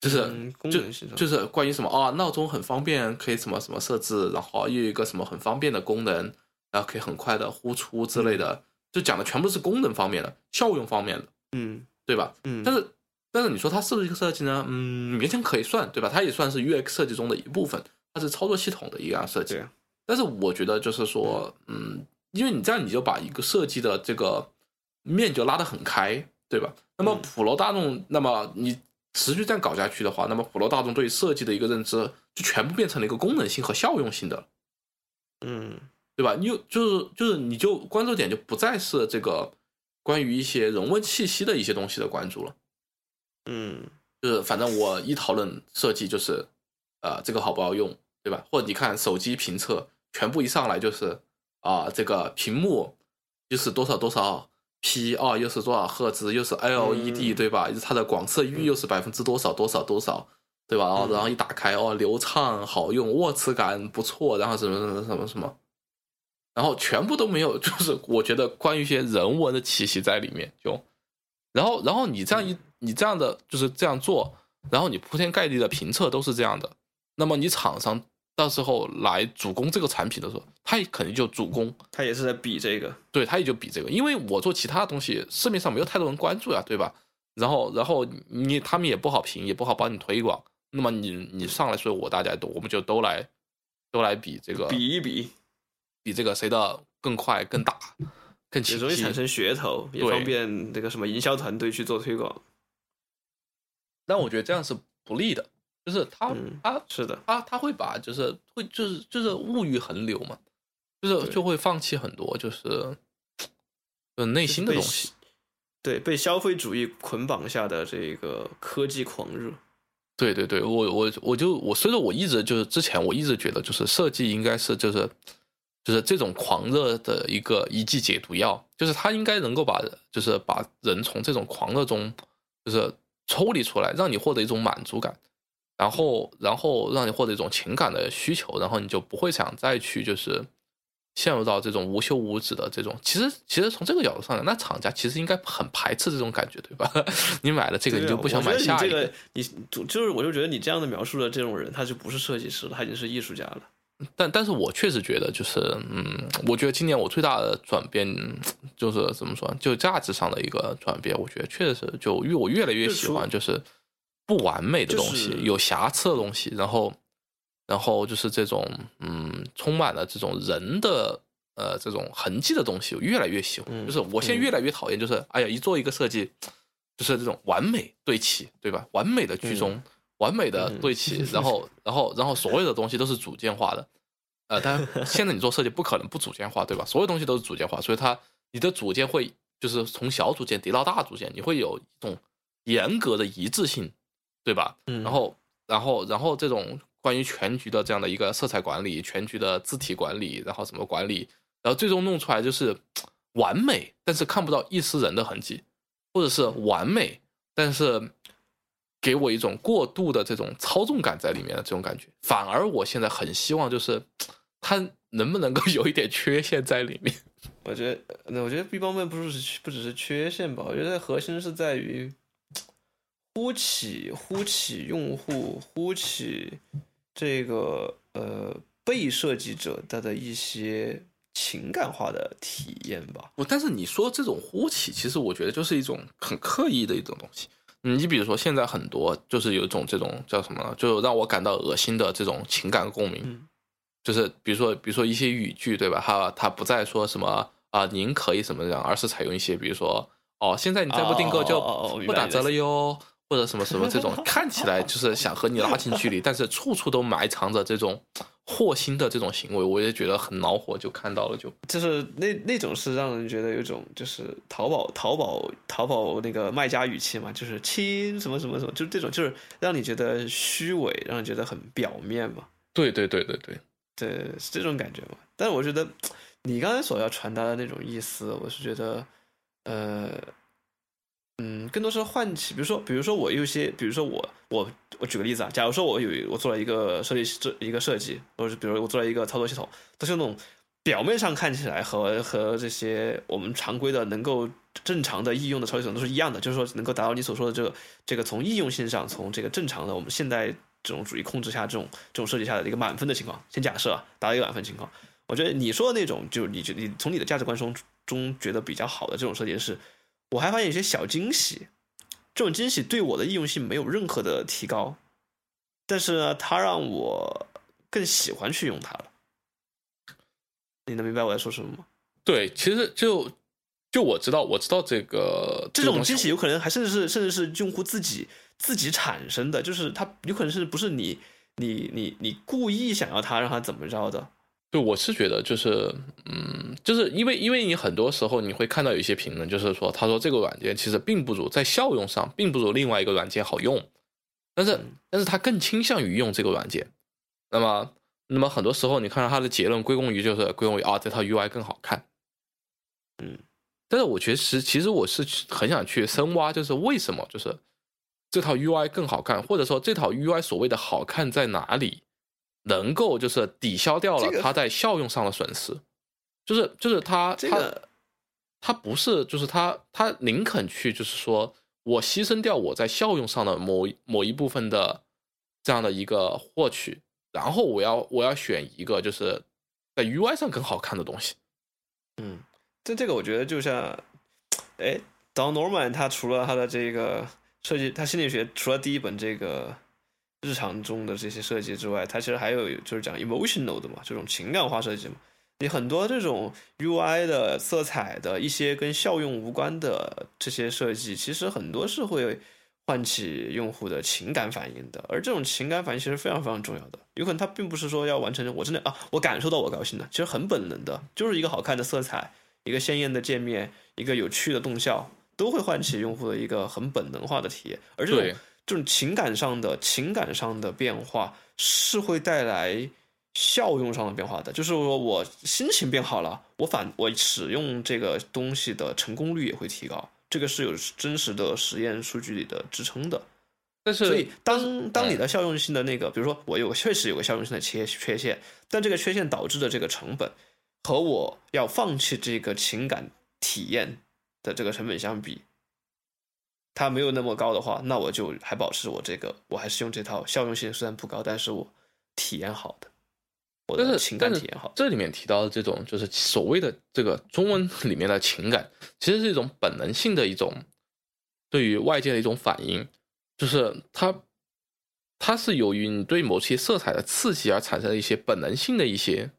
[SPEAKER 2] 就是、
[SPEAKER 1] 嗯功
[SPEAKER 2] 就
[SPEAKER 1] 能
[SPEAKER 2] 就是关于什么啊闹钟很方便，可以什么什么设置，然后又有一个什么很方便的功能，然后可以很快的呼出之类的，就讲的全部是功能方面的、效用方面的，
[SPEAKER 1] 嗯
[SPEAKER 2] 对吧？
[SPEAKER 1] 嗯，
[SPEAKER 2] 但是但是你说它是不是一个设计呢？嗯，勉强可以算，对吧？它也算是 UX 设计中的一部分，它是操作系统的一样设计
[SPEAKER 1] 对。啊
[SPEAKER 2] 但是我觉得就是说，嗯，因为你这样你就把一个设计的这个面就拉得很开，对吧？那么
[SPEAKER 1] 嗯
[SPEAKER 2] 普罗大众，那么你持续这样搞下去的话，那么普罗大众对设计的一个认知就全部变成了一个功能性和效用性的了。
[SPEAKER 1] 嗯
[SPEAKER 2] 对吧？你就就是就是你就关注点就不再是这个关于一些人文气息的一些东西的关注了。
[SPEAKER 1] 嗯
[SPEAKER 2] 就是反正我一讨论设计就是，呃，这个好不好用，对吧？或者你看手机评测，全部一上来就是啊、这个屏幕又是多少多少 P 啊，又是多少赫兹，又是 LED，、
[SPEAKER 1] 嗯
[SPEAKER 2] 对吧？它的广色域又是百分之多少多少多少，对吧？然后
[SPEAKER 1] 嗯。
[SPEAKER 2] 然后一打开哦，流畅好用，握持感不错，然后什么什么什么什么，然后全部都没有，就是我觉得关于一些人文的气息在里面，就，然后然后你这样一你这样的就是这样做，然后你铺天盖地的评测都是这样的，那么你厂商到时候来主攻这个产品的时候，他也肯定就主攻，
[SPEAKER 1] 他也是在比这个，
[SPEAKER 2] 对，他也就比这个，因为我做其他东西，市面上没有太多人关注呀，对吧？然后然后你他们也不好评，也不好帮你推广，那么你你上来说我大家都我们就都来都来比这个
[SPEAKER 1] 比一比，
[SPEAKER 2] 比这个谁的更快更大更
[SPEAKER 1] 也
[SPEAKER 2] 清晰
[SPEAKER 1] 容易产生噱头，也方便这个什么营销团队去做推广。
[SPEAKER 2] 但我觉得这样是不利的，就是他、
[SPEAKER 1] 嗯
[SPEAKER 2] 他
[SPEAKER 1] 是的，
[SPEAKER 2] 他他会把就是会就是就是物欲横流嘛，就是就会放弃很多就是就是内心的东西。
[SPEAKER 1] 对，被消费主义捆绑下的这个科技狂热。
[SPEAKER 2] 对对对，我我我就我所以说我一直就是之前我一直觉得就是设计应该是就是就是这种狂热的一个一剂解毒药，就是它应该能够把就是把人从这种狂热中就是抽离出来，让你获得一种满足感，然后然后让你获得一种情感的需求，然后你就不会想再去就是陷入到这种无休无止的这种。其实其实从这个角度上来，那厂家其实应该很排斥这种感觉，对吧？[LAUGHS] 你买了这个，你就不想买下一个。
[SPEAKER 1] 你就就是我就觉得你这样的描述的这种人，他就不是设计师了，他已经是艺术家了。
[SPEAKER 2] 但但是我确实觉得，就是嗯，我觉得今年我最大的转变嗯就是怎么说，就价值上的一个转变。我觉得确实是，就越我越来越喜欢就是不完美的东西，
[SPEAKER 1] 就是
[SPEAKER 2] 有瑕疵的东西，然后然后就是这种嗯，充满了这种人的呃这种痕迹的东西，我越来越喜欢。
[SPEAKER 1] 嗯
[SPEAKER 2] 就是我现在越来越讨厌，就是哎呀，一做一个设计，就是这种完美对齐，对吧？完美的居中。完美的
[SPEAKER 1] 嗯
[SPEAKER 2] 对齐，[LAUGHS] 然后，然后，然后所有的东西都是组件化的，呃，当然 [LAUGHS] 现在你做设计不可能不组件化，对吧？所有东西都是组件化，所以它你的组件会就是从小组件叠到大组件，你会有一种严格的一致性，对吧？
[SPEAKER 1] 嗯
[SPEAKER 2] 然后，然后，然后这种关于全局的这样的一个色彩管理、全局的字体管理，然后什么管理，然后最终弄出来就是完美，但是看不到一丝人的痕迹。或者是完美，但是给我一种过度的这种操纵感在里面的这种感觉。反而我现在很希望就是它能不能够 [LAUGHS] 有一点缺陷在里面。
[SPEAKER 1] 我觉得，那我觉得 B 方面不是不只是缺陷吧，我觉得核心是在于呼起呼起用户呼起这个呃被设计者他的一些情感化的体验吧。
[SPEAKER 2] 不，但是你说这种呼起，其实我觉得就是一种很刻意的一种东西。你比如说现在很多就是有一种这种叫什么，就让我感到恶心的这种情感共鸣，就是比如说比如说一些语句对吧？他他不再说什么。啊，您可以什么样，而是采用一些，比如说，哦，现在你再不订购就不打折了哟，或者什么什么这种，[LAUGHS] 看起来就是想和你拉近距离，但是处处都埋藏着这种祸心的这种行为，我也觉得很恼火，就看到了就
[SPEAKER 1] 就是那那种是让人觉得有种就是淘宝淘宝淘宝那个卖家语气嘛，就是亲什么什么什么，就是这种就是让你觉得虚伪，让人觉得很表面嘛。
[SPEAKER 2] 对对对对对
[SPEAKER 1] 对，是这种感觉嘛。但是我觉得。你刚才所要传达的那种意思，我是觉得，呃，嗯，更多是唤起，比如说，比如说我有些，比如说我，我，我举个例子啊，假如说我有我做了一个设计，这一个设计，或者是比如我做了一个操作系统，都是那种表面上看起来和和这些我们常规的能够正常的应用的操作系统都是一样的，就是说能够达到你所说的这个这个从应用性上，从这个正常的我们现代这种主义控制下，这种这种设计下的一个满分的情况，先假设啊达到一个满分情况。我觉得你说的那种，就是你觉你从你的价值观中中觉得比较好的这种设计是，我还发现一些小惊喜，这种惊喜对我的易用性没有任何的提高，但是呢，它让我更喜欢去用它了。你能明白我在说什么吗？
[SPEAKER 2] 对，其实就就我知道，我知道这个
[SPEAKER 1] 这种惊喜有可能还甚至是甚至是用户自己自己产生的，就是它有可能是不是你你你你故意想要它让它怎么着的。
[SPEAKER 2] 就我是觉得，就是，嗯，就是因为因为你很多时候你会看到有一些评论，就是说，他说这个软件其实并不如在效用上，并不如另外一个软件好用，但是但是他更倾向于用这个软件。那么那么很多时候你看到他的结论归功于就是归功于啊这套 UI 更好看，
[SPEAKER 1] 嗯，
[SPEAKER 2] 但是我觉得实其实我是很想去深挖，就是为什么就是这套 UI 更好看，或者说这套 UI 所谓的好看在哪里？能够就是抵消掉了它在效用上的损失，就是就是他他他不是就是它它宁肯去就是说我牺牲掉我在效用上的某某一部分的这样的一个获取，然后我要我要选一个就是在 UI 上更好看的东西。
[SPEAKER 1] 嗯，这这个我觉得就像，哎，Don Norman 他除了他的这个设计，他心理学除了第一本这个。日常中的这些设计之外，它其实还有就是讲 emotional 的嘛，这种情感化设计嘛。你很多这种 UI 的色彩的一些跟效用无关的这些设计，其实很多是会唤起用户的情感反应的。而这种情感反应其实非常非常重要的。有可能它并不是说要完成我真的啊，我感受到我高兴的，其实很本能的，就是一个好看的色彩，一个鲜艳的界面，一个有趣的动效，都会唤起用户的一个很本能化的体验。而这种。这种情感上的情感上的变化是会带来效用上的变化的，就是说我心情变好了，我反我使用这个东西的成功率也会提高，这个是有真实的实验数据里的支撑的。
[SPEAKER 2] 但是，
[SPEAKER 1] 所以当当你的效用性的那个，比如说我有确实有个效用性的缺缺陷，但这个缺陷导致的这个成本和我要放弃这个情感体验的这个成本相比。它没有那么高的话，那我就还保持我这个，我还是用这套效用性虽然不高，但是我体验好的，我的情感体验好。
[SPEAKER 2] 这里面提到的这种就是所谓的这个中文 [LAUGHS] 里面的情感，其实是一种本能性的一种对于外界的一种反应，就是它它是由于你对某些色彩的刺激而产生的一些本能性的一些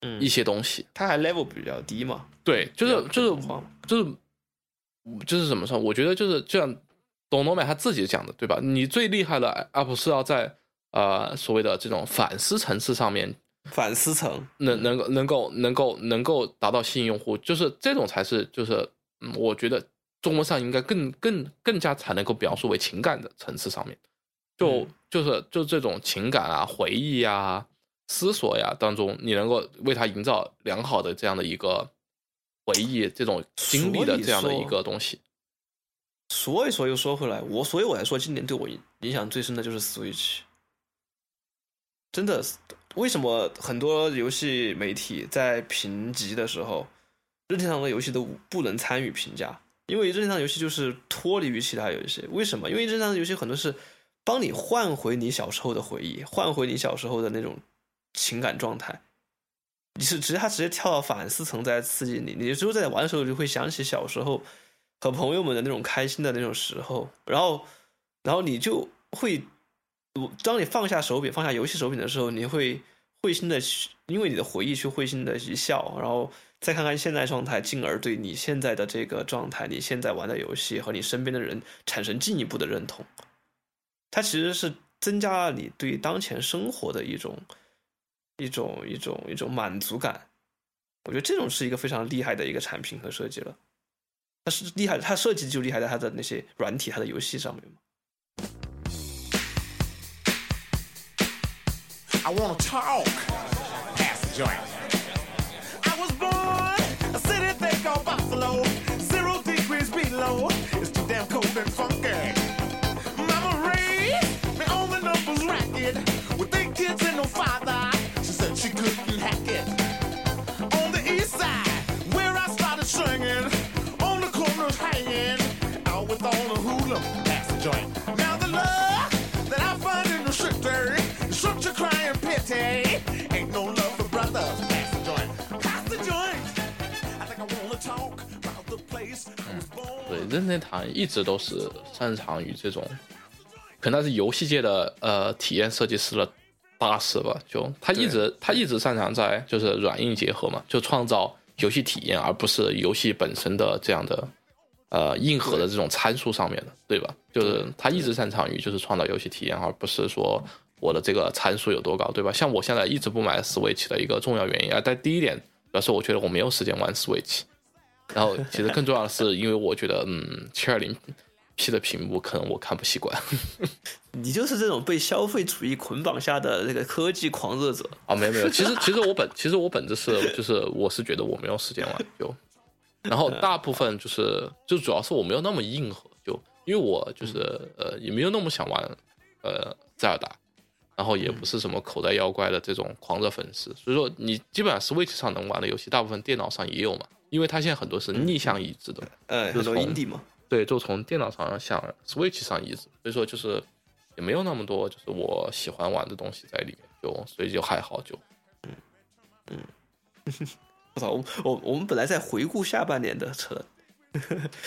[SPEAKER 1] 嗯
[SPEAKER 2] 一些东西。
[SPEAKER 1] 它还 level 比较低嘛？
[SPEAKER 2] 对，就是就是就是。就是怎么说？我觉得就是就像，董诺美他自己讲的，对吧？你最厉害的 app 是要在呃所谓的这种反思层次上面，
[SPEAKER 1] 反思层
[SPEAKER 2] 能能够能够能够能够达到吸引用户，就是这种才是就是嗯，我觉得中文上应该更更更加才能够表述为情感的层次上面，就就是就这种情感啊、回忆呀、思索呀当中，你能够为他营造良好的这样的一个。回忆这种经历的这样的一个东西，
[SPEAKER 1] 所以说又说回来，我所以我来说，今年对我影响最深的就是 Switch。真的，为什么很多游戏媒体在评级的时候，任天堂的游戏都不能参与评价？因为任天堂游戏就是脱离于其他游戏。为什么？因为任天堂的游戏很多是帮你换回你小时候的回忆，换回你小时候的那种情感状态。你是直接他直接跳到反思层在刺激你，你之后在玩的时候就会想起小时候和朋友们的那种开心的那种时候，然后，然后你就会。当你放下手柄、放下游戏手柄的时候，你会会心的，因为你的回忆去会心的一笑，然后再看看现在状态，进而对你现在的这个状态、你现在玩的游戏和你身边的人产生进一步的认同。它其实是增加了你对当前生活的一种、一种、一种、一种满足感。我觉得这种是一个非常厉害的一个产品和设计了。它是厉害，它设计就厉害在它的那些软体、它的游戏上面嘛。I wanna talk. Pass the joint. I was born a city they call Buffalo. Zero degrees below. It's too damn cold and funky. Mama raised me on the numbers racket. With eight kids and no father. 任天堂一直都是擅长于这种，可能是游戏界的呃体验设计师的大师吧。就他一直他一直擅长在就是软硬结合嘛，就创造游戏体验，而不是游戏本身的这样的呃硬核的这种参数上面的，对吧？就是他一直擅长于就是创造游戏体验，而不是说。我的这个参数有多高，对吧？像我现在一直不买 Switch 的一个重要原因啊，但第一点主要是我觉得我没有时间玩 Switch，然后其实更重要的是，因为我觉得嗯，七二零 P 的屏幕可能我看不习惯。[LAUGHS] 你就是这种被消费主义捆绑下的那个科技狂热者
[SPEAKER 2] 啊？没有没有，其实其实我本其实我本质是就是我是觉得我没有时间玩，就然后大部分就是就主要是我没有那么硬核，就因为我就是呃也没有那么想玩呃塞尔达。然后也不是什么口袋妖怪的这种狂热粉丝，所以说你基本上 Switch 上能玩的游戏，大部分电脑上也有嘛，因为它现在很多是逆向移植的，
[SPEAKER 1] 呃，
[SPEAKER 2] 就从
[SPEAKER 1] 嘛，
[SPEAKER 2] 对，就从电脑上向 Switch 上移植，所以说就是也没有那么多就是我喜欢玩的东西在里面，就所以就还好，就
[SPEAKER 1] 嗯嗯，[LAUGHS] 我操，我我我们本来在回顾下半年的车。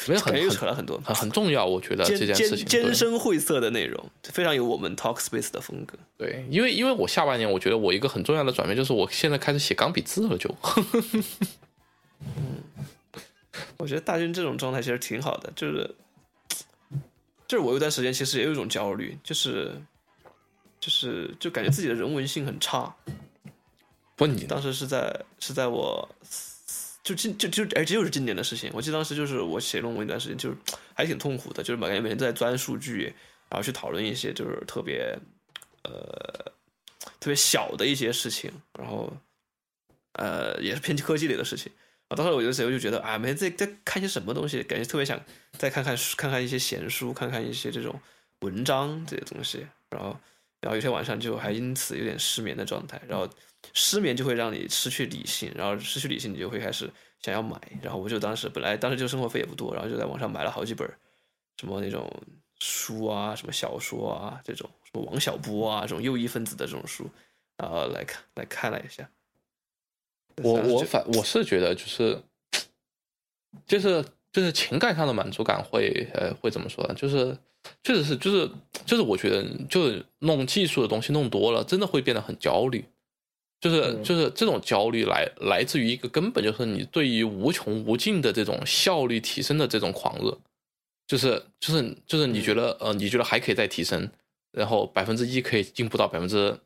[SPEAKER 2] 没有很 [LAUGHS]
[SPEAKER 1] 又扯了很多，
[SPEAKER 2] 很很重要，我觉得这件事情
[SPEAKER 1] 艰深晦涩的内容，非常有我们 Talk Space 的风格。
[SPEAKER 2] 对，因为因为我下半年，我觉得我一个很重要的转变就是我现在开始写钢笔字了，就。[LAUGHS]
[SPEAKER 1] 嗯，我觉得大军这种状态其实挺好的，就是就是我有段时间其实也有一种焦虑，就是就是就感觉自己的人文性很差。
[SPEAKER 2] 不，你
[SPEAKER 1] 当时是在是在我。就今就就哎，这就是今年的事情。我记得当时就是我写论文一段时间，就是还挺痛苦的，就是每天每天在钻数据，然后去讨论一些就是特别呃特别小的一些事情，然后呃也是偏科技类的事情。当时我有的时候就觉得啊，每天在在看些什么东西，感觉特别想再看看书看看一些闲书，看看一些这种文章这些东西。然后然后有些晚上就还因此有点失眠的状态，然后。失眠就会让你失去理性，然后失去理性，你就会开始想要买。然后我就当时本来当时就生活费也不多，然后就在网上买了好几本，什么那种书啊，什么小说啊，这种什么王小波啊，这种右翼分子的这种书，然后来看来看了一下。
[SPEAKER 2] 我我反我是觉得就是就是就是情感上的满足感会呃会怎么说呢？就是确实是就是就是我觉得就是弄技术的东西弄多了，真的会变得很焦虑。就是就是这种焦虑来来自于一个根本，就是你对于无穷无尽的这种效率提升的这种狂热，就是就是就是你觉得呃你觉得还可以再提升，然后百分之一可以进步到百分之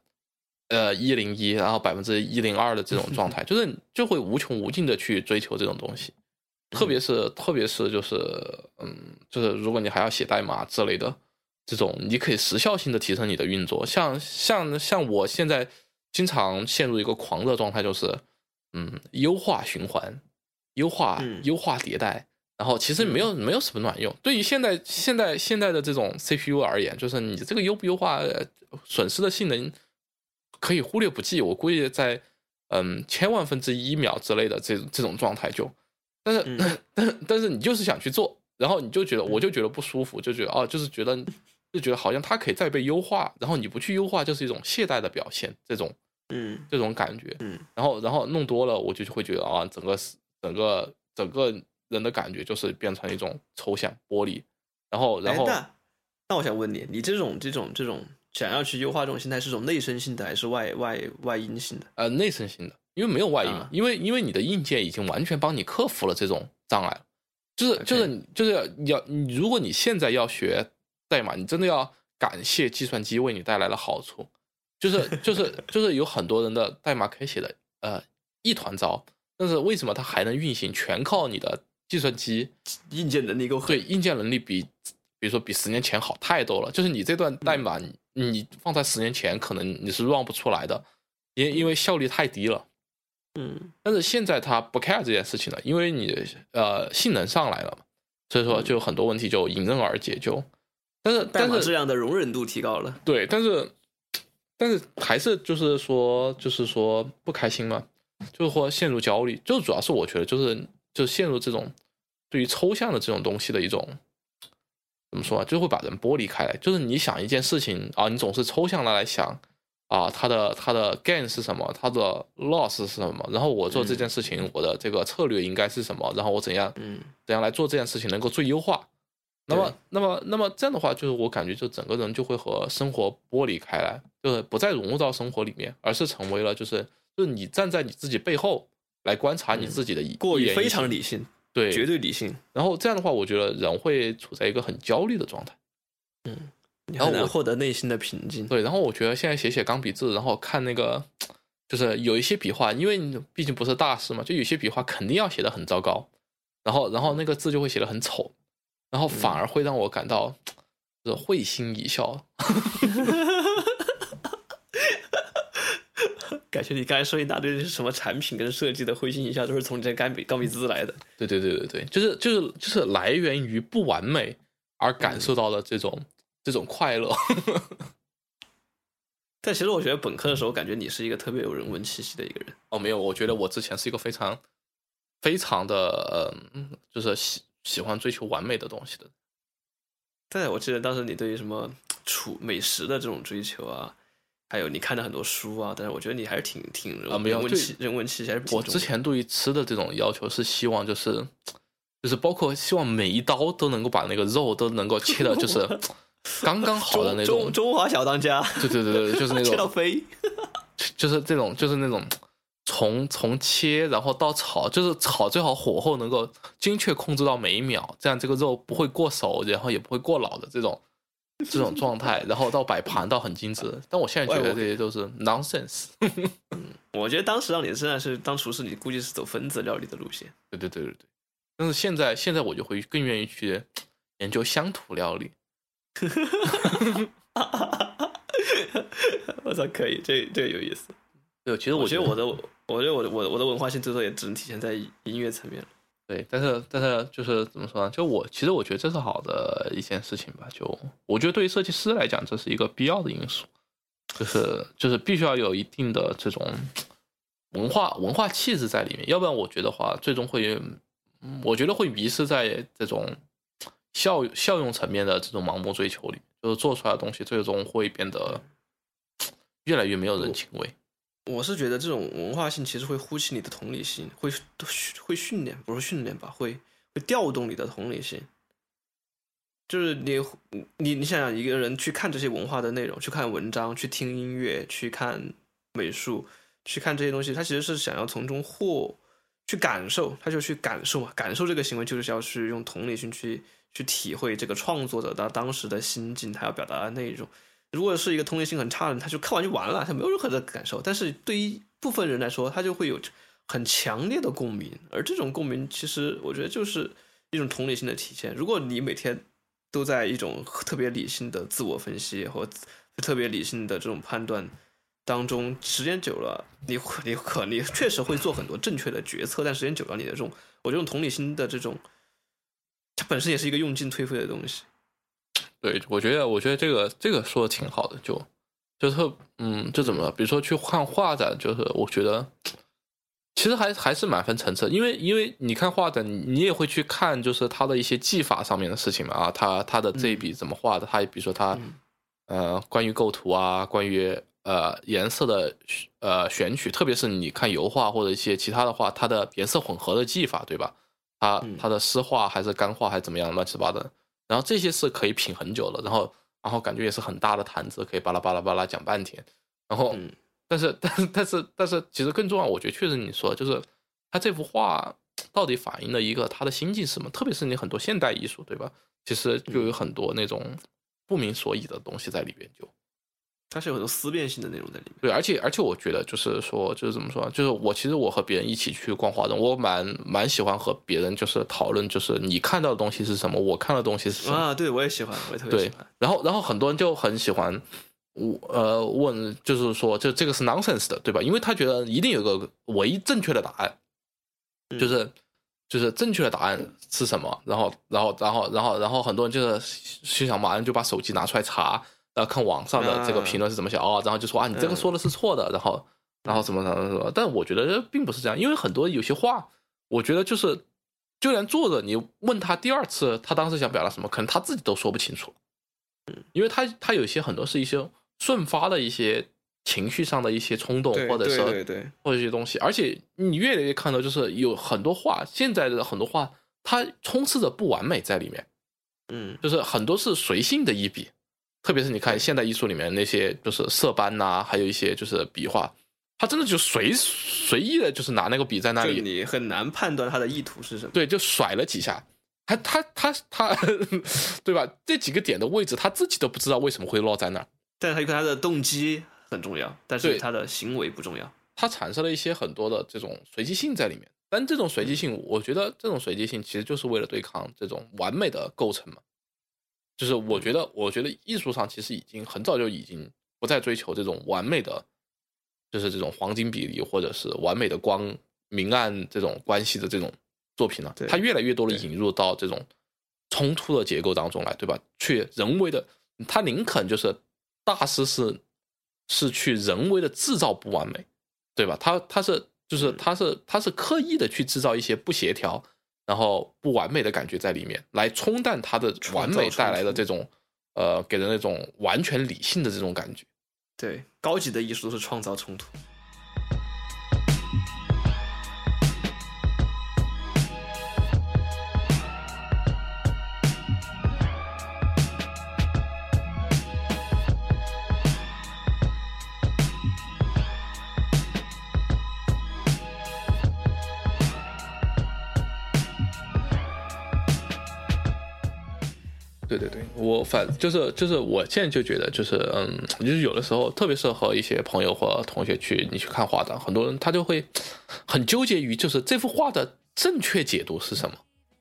[SPEAKER 2] 呃一零一，然后百分之一零二的这种状态，[LAUGHS] 就是就会无穷无尽的去追求这种东西，特别是特别是就是嗯就是如果你还要写代码之类的这种，你可以时效性的提升你的运作，像像像我现在。经常陷入一个狂热状态，就是，嗯，优化循环，优化优化迭代，然后其实没有没有什么卵用。对于现在现在现在的这种 CPU 而言，就是你这个优不优化，损失的性能可以忽略不计。我估计在嗯千万分之一秒之类的这这种状态就，但是但但是你就是想去做，然后你就觉得我就觉得不舒服，就觉得哦，就是觉得就觉得好像它可以再被优化，然后你不去优化就是一种懈怠的表现，这种
[SPEAKER 1] 嗯
[SPEAKER 2] 这种感觉。
[SPEAKER 1] 嗯
[SPEAKER 2] 然后然后弄多了，我就会觉得啊，整个整个整个人的感觉就是变成一种抽象玻璃，然后然后
[SPEAKER 1] 那我想问你，你这种这种这种想要去优化这种心态是种内生性的还是外外外因性的？
[SPEAKER 2] 呃内生性的，因为没有外因嘛，
[SPEAKER 1] 啊。
[SPEAKER 2] 因为因为你的硬件已经完全帮你克服了这种障碍了，就是就是你就是要要你，如果你现在要学代码，你真的要感谢计算机为你带来了好处，就是就是就是有很多人的代码可以写的呃一团糟，但是为什么它还能运行，全靠你的计算机
[SPEAKER 1] 硬件能力够狠，
[SPEAKER 2] 对硬件能力比，比如说比十年前好太多了。就是你这段代码，你你放在十年前，可能你是 run 不出来的，因因为效率太低了。
[SPEAKER 1] 嗯
[SPEAKER 2] 但是现在它不 care 这件事情了，因为你呃性能上来了嘛，所以说就很多问题就迎刃而解就。但是
[SPEAKER 1] 但是质
[SPEAKER 2] 但是
[SPEAKER 1] 量的容忍度提高了。
[SPEAKER 2] 对，但是但是还是就是说就是说不开心嘛，就是说陷入焦虑，就主要是我觉得就是就陷入这种对于抽象的这种东西的一种怎么说啊，就会把人剥离开来。就是你想一件事情啊，你总是抽象的来想啊，它的它的 gain 是什么，它的 loss 是什么，然后我做这件事情，我的这个策略应该是什么，然后我怎样
[SPEAKER 1] 嗯
[SPEAKER 2] 怎样来做这件事情能够最优化。那么，那么，那么这样的话，就是我感觉，就整个人就会和生活剥离开来，就是不再融入到生活里面，而是成为了就是就是你站在你自己背后来观察你自己的一
[SPEAKER 1] 过于非常理性，
[SPEAKER 2] 对
[SPEAKER 1] 绝对理性。
[SPEAKER 2] 然后这样的话，我觉得人会处在一个很焦虑的状态。
[SPEAKER 1] 你很难
[SPEAKER 2] 然后我
[SPEAKER 1] 获得内心的平静。
[SPEAKER 2] 对，然后我觉得现在写写钢笔字，然后看那个，就是有一些笔画，因为你毕竟不是大师嘛，就有些笔画肯定要写的很糟糕，然后然后那个字就会写的很丑，然后反而会让我感到 [TSK] 就是会心一笑。[LAUGHS]
[SPEAKER 1] 感觉你刚才说一大堆什么产品跟设计的灰心一笑，都是从你这钢笔钢笔字来的。
[SPEAKER 2] 对对对对对，就是就是就是来源于不完美而感受到的这种、这种快乐。[LAUGHS]
[SPEAKER 1] 但其实我觉得本科的时候，感觉你是一个特别有人文气息的一个人。
[SPEAKER 2] 哦，没有，我觉得我之前是一个非常非常的嗯，就是喜喜欢追求完美的东西的。
[SPEAKER 1] 对，我记得当时你对于什么厨美食的这种追求啊，还有你看的很多书啊，但是我觉得你还是挺挺人
[SPEAKER 2] 啊没有就
[SPEAKER 1] 人文气人文气息还是挺
[SPEAKER 2] 我之前对于吃的这种要求是希望就是就是包括希望每一刀都能够把那个肉都能够切的，就是 [LAUGHS] 刚刚好的那种
[SPEAKER 1] 中。中华小当家，
[SPEAKER 2] 对对对对，就是那种 [LAUGHS]
[SPEAKER 1] 切到，飞。
[SPEAKER 2] 就是这种，就是那种从从切然后到炒，就是炒最好火候能够精确控制到每一秒，这样这个肉不会过熟，然后也不会过老的这种这种状态，[LAUGHS] 然后到摆盘到很精致。但我现在觉得这些都是 nonsense。[LAUGHS]
[SPEAKER 1] 我觉得当时让你真的是当厨师，你估计是走分子料理的路线。
[SPEAKER 2] 对对对对对。但是现在现在我就会更愿意去研究乡土料理。[LAUGHS]
[SPEAKER 1] 我操，可以，这这个有意思。
[SPEAKER 2] 对，其实
[SPEAKER 1] 我觉
[SPEAKER 2] 觉
[SPEAKER 1] 得我的，我觉得我的我的我的文化性最多也只能体现在音乐层面了。
[SPEAKER 2] 对，但是但是就是怎么说呢？就我其实我觉得这是好的一件事情吧。就我觉得对于设计师来讲，这是一个必要的因素，就是就是必须要有一定的这种文化文化气质在里面，要不然我觉得话最终会，我觉得会迷失在这种效效用层面的这种盲目追求里，就是做出来的东西最终会变得越来越没有人情味。
[SPEAKER 1] 我是觉得这种文化性其实会呼起你的同理心，会会训练，不是训练吧，会会调动你的同理心。就是你你你想想，一个人去看这些文化的内容，去看文章，去听音乐，去看美术，去看这些东西，他其实是想要从中获去感受，他就去感受嘛，感受这个行为就是要去用同理心去去体会这个创作者他当时的心境，他要表达的内容。如果是一个同理心很差的人，他就看完就完了，他没有任何的感受。但是对于部分人来说，他就会有很强烈的共鸣，而这种共鸣，其实我觉得就是一种同理心的体现。如果你每天都在一种特别理性的自我分析或特别理性的这种判断当中，时间久了，你你可你确实会做很多正确的决策，但时间久了，你的这种我这种同理心的这种它本身也是一个用进退废的东西。
[SPEAKER 2] 对，我觉得，我觉得这个这个说的挺好的，就就特嗯，就怎么了，比如说去看画展，就是我觉得其实还还是蛮分层次，因为因为你看画展，你也会去看，就是他的一些技法上面的事情嘛啊，他他的这一笔怎么画的，他比如说他呃，关于构图啊，关于呃颜色的呃选取，特别是你看油画或者一些其他的画，它的颜色混合的技法，对吧？它它的湿画还是干画还是怎么样，乱七八糟的。然后这些是可以品很久了，然后然后感觉也是很大的坛子，可以巴拉巴拉巴拉讲半天。然后，但是但是但是但是，其实更重要，我觉得确实你说就是他这幅画到底反映了一个他的心境是什么？特别是你很多现代艺术，对吧？其实就有很多那种不明所以的东西在里边，就。
[SPEAKER 1] 它是有很多思辨性的内容在里面。
[SPEAKER 2] 对，而且而且我觉得就是说，就是怎么说，就是我其实我和别人一起去逛华东，我蛮蛮喜欢和别人就是讨论，就是你看到的东西是什么，我看到的东西是什么
[SPEAKER 1] 啊？对，我也喜欢，我也特别喜欢。
[SPEAKER 2] 然后然后很多人就很喜欢，我呃问，就是说，就这个是 nonsense 的，对吧？因为他觉得一定有个唯一正确的答案，就是就是正确的答案是什么？然后然后然后然后然后很多人就是心想马上就把手机拿出来查。要看网上的这个评论是怎么写哦，然后就说啊，你这个说的是错的，然后然后怎么怎么怎么，但我觉得并不是这样，因为很多有些话，我觉得就是就连作者你问他第二次，他当时想表达什么，可能他自己都说不清楚，嗯，因为他他有些很多是一些瞬发的一些情绪上的一些冲动，或者是
[SPEAKER 1] 对对。
[SPEAKER 2] 或者一些东西，而且你越来越看到就是有很多话，现在的很多话，它充斥着不完美在里面，
[SPEAKER 1] 嗯，
[SPEAKER 2] 就是很多是随性的一笔。特别是你看现代艺术里面那些就是色斑呐，还有一些就是笔画，他真的就随随意的，就是拿那个笔在那里，
[SPEAKER 1] 你很难判断他的意图是什么。
[SPEAKER 2] 对，就甩了几下，他他他他，[LAUGHS] 对吧？这几个点的位置他自己都不知道为什么会落在那儿。
[SPEAKER 1] 但是他一个他的动机很重要，但是他的行为不重要。
[SPEAKER 2] 他产生了一些很多的这种随机性在里面，但这种随机性，我觉得这种随机性其实就是为了对抗这种完美的构成嘛。就是我觉得，我觉得艺术上其实已经很早就已经不再追求这种完美的，就是这种黄金比例或者是完美的光明暗这种关系的这种作品了。它越来越多的引入到这种冲突的结构当中来，对吧？去人为的，他林肯就是大师是是去人为的制造不完美，对吧？他他是就是他是他是刻意的去制造一些不协调。然后不完美的感觉在里面，来冲淡它的完美带来的这种，呃，给人那种完全理性的这种感觉。
[SPEAKER 1] 对，高级的艺术都是创造冲突。
[SPEAKER 2] 我反就是就是我现在就觉得就是嗯，就是有的时候，特别是和一些朋友或同学去你去看画展，很多人他就会很纠结于就是这幅画的正确解读是什么。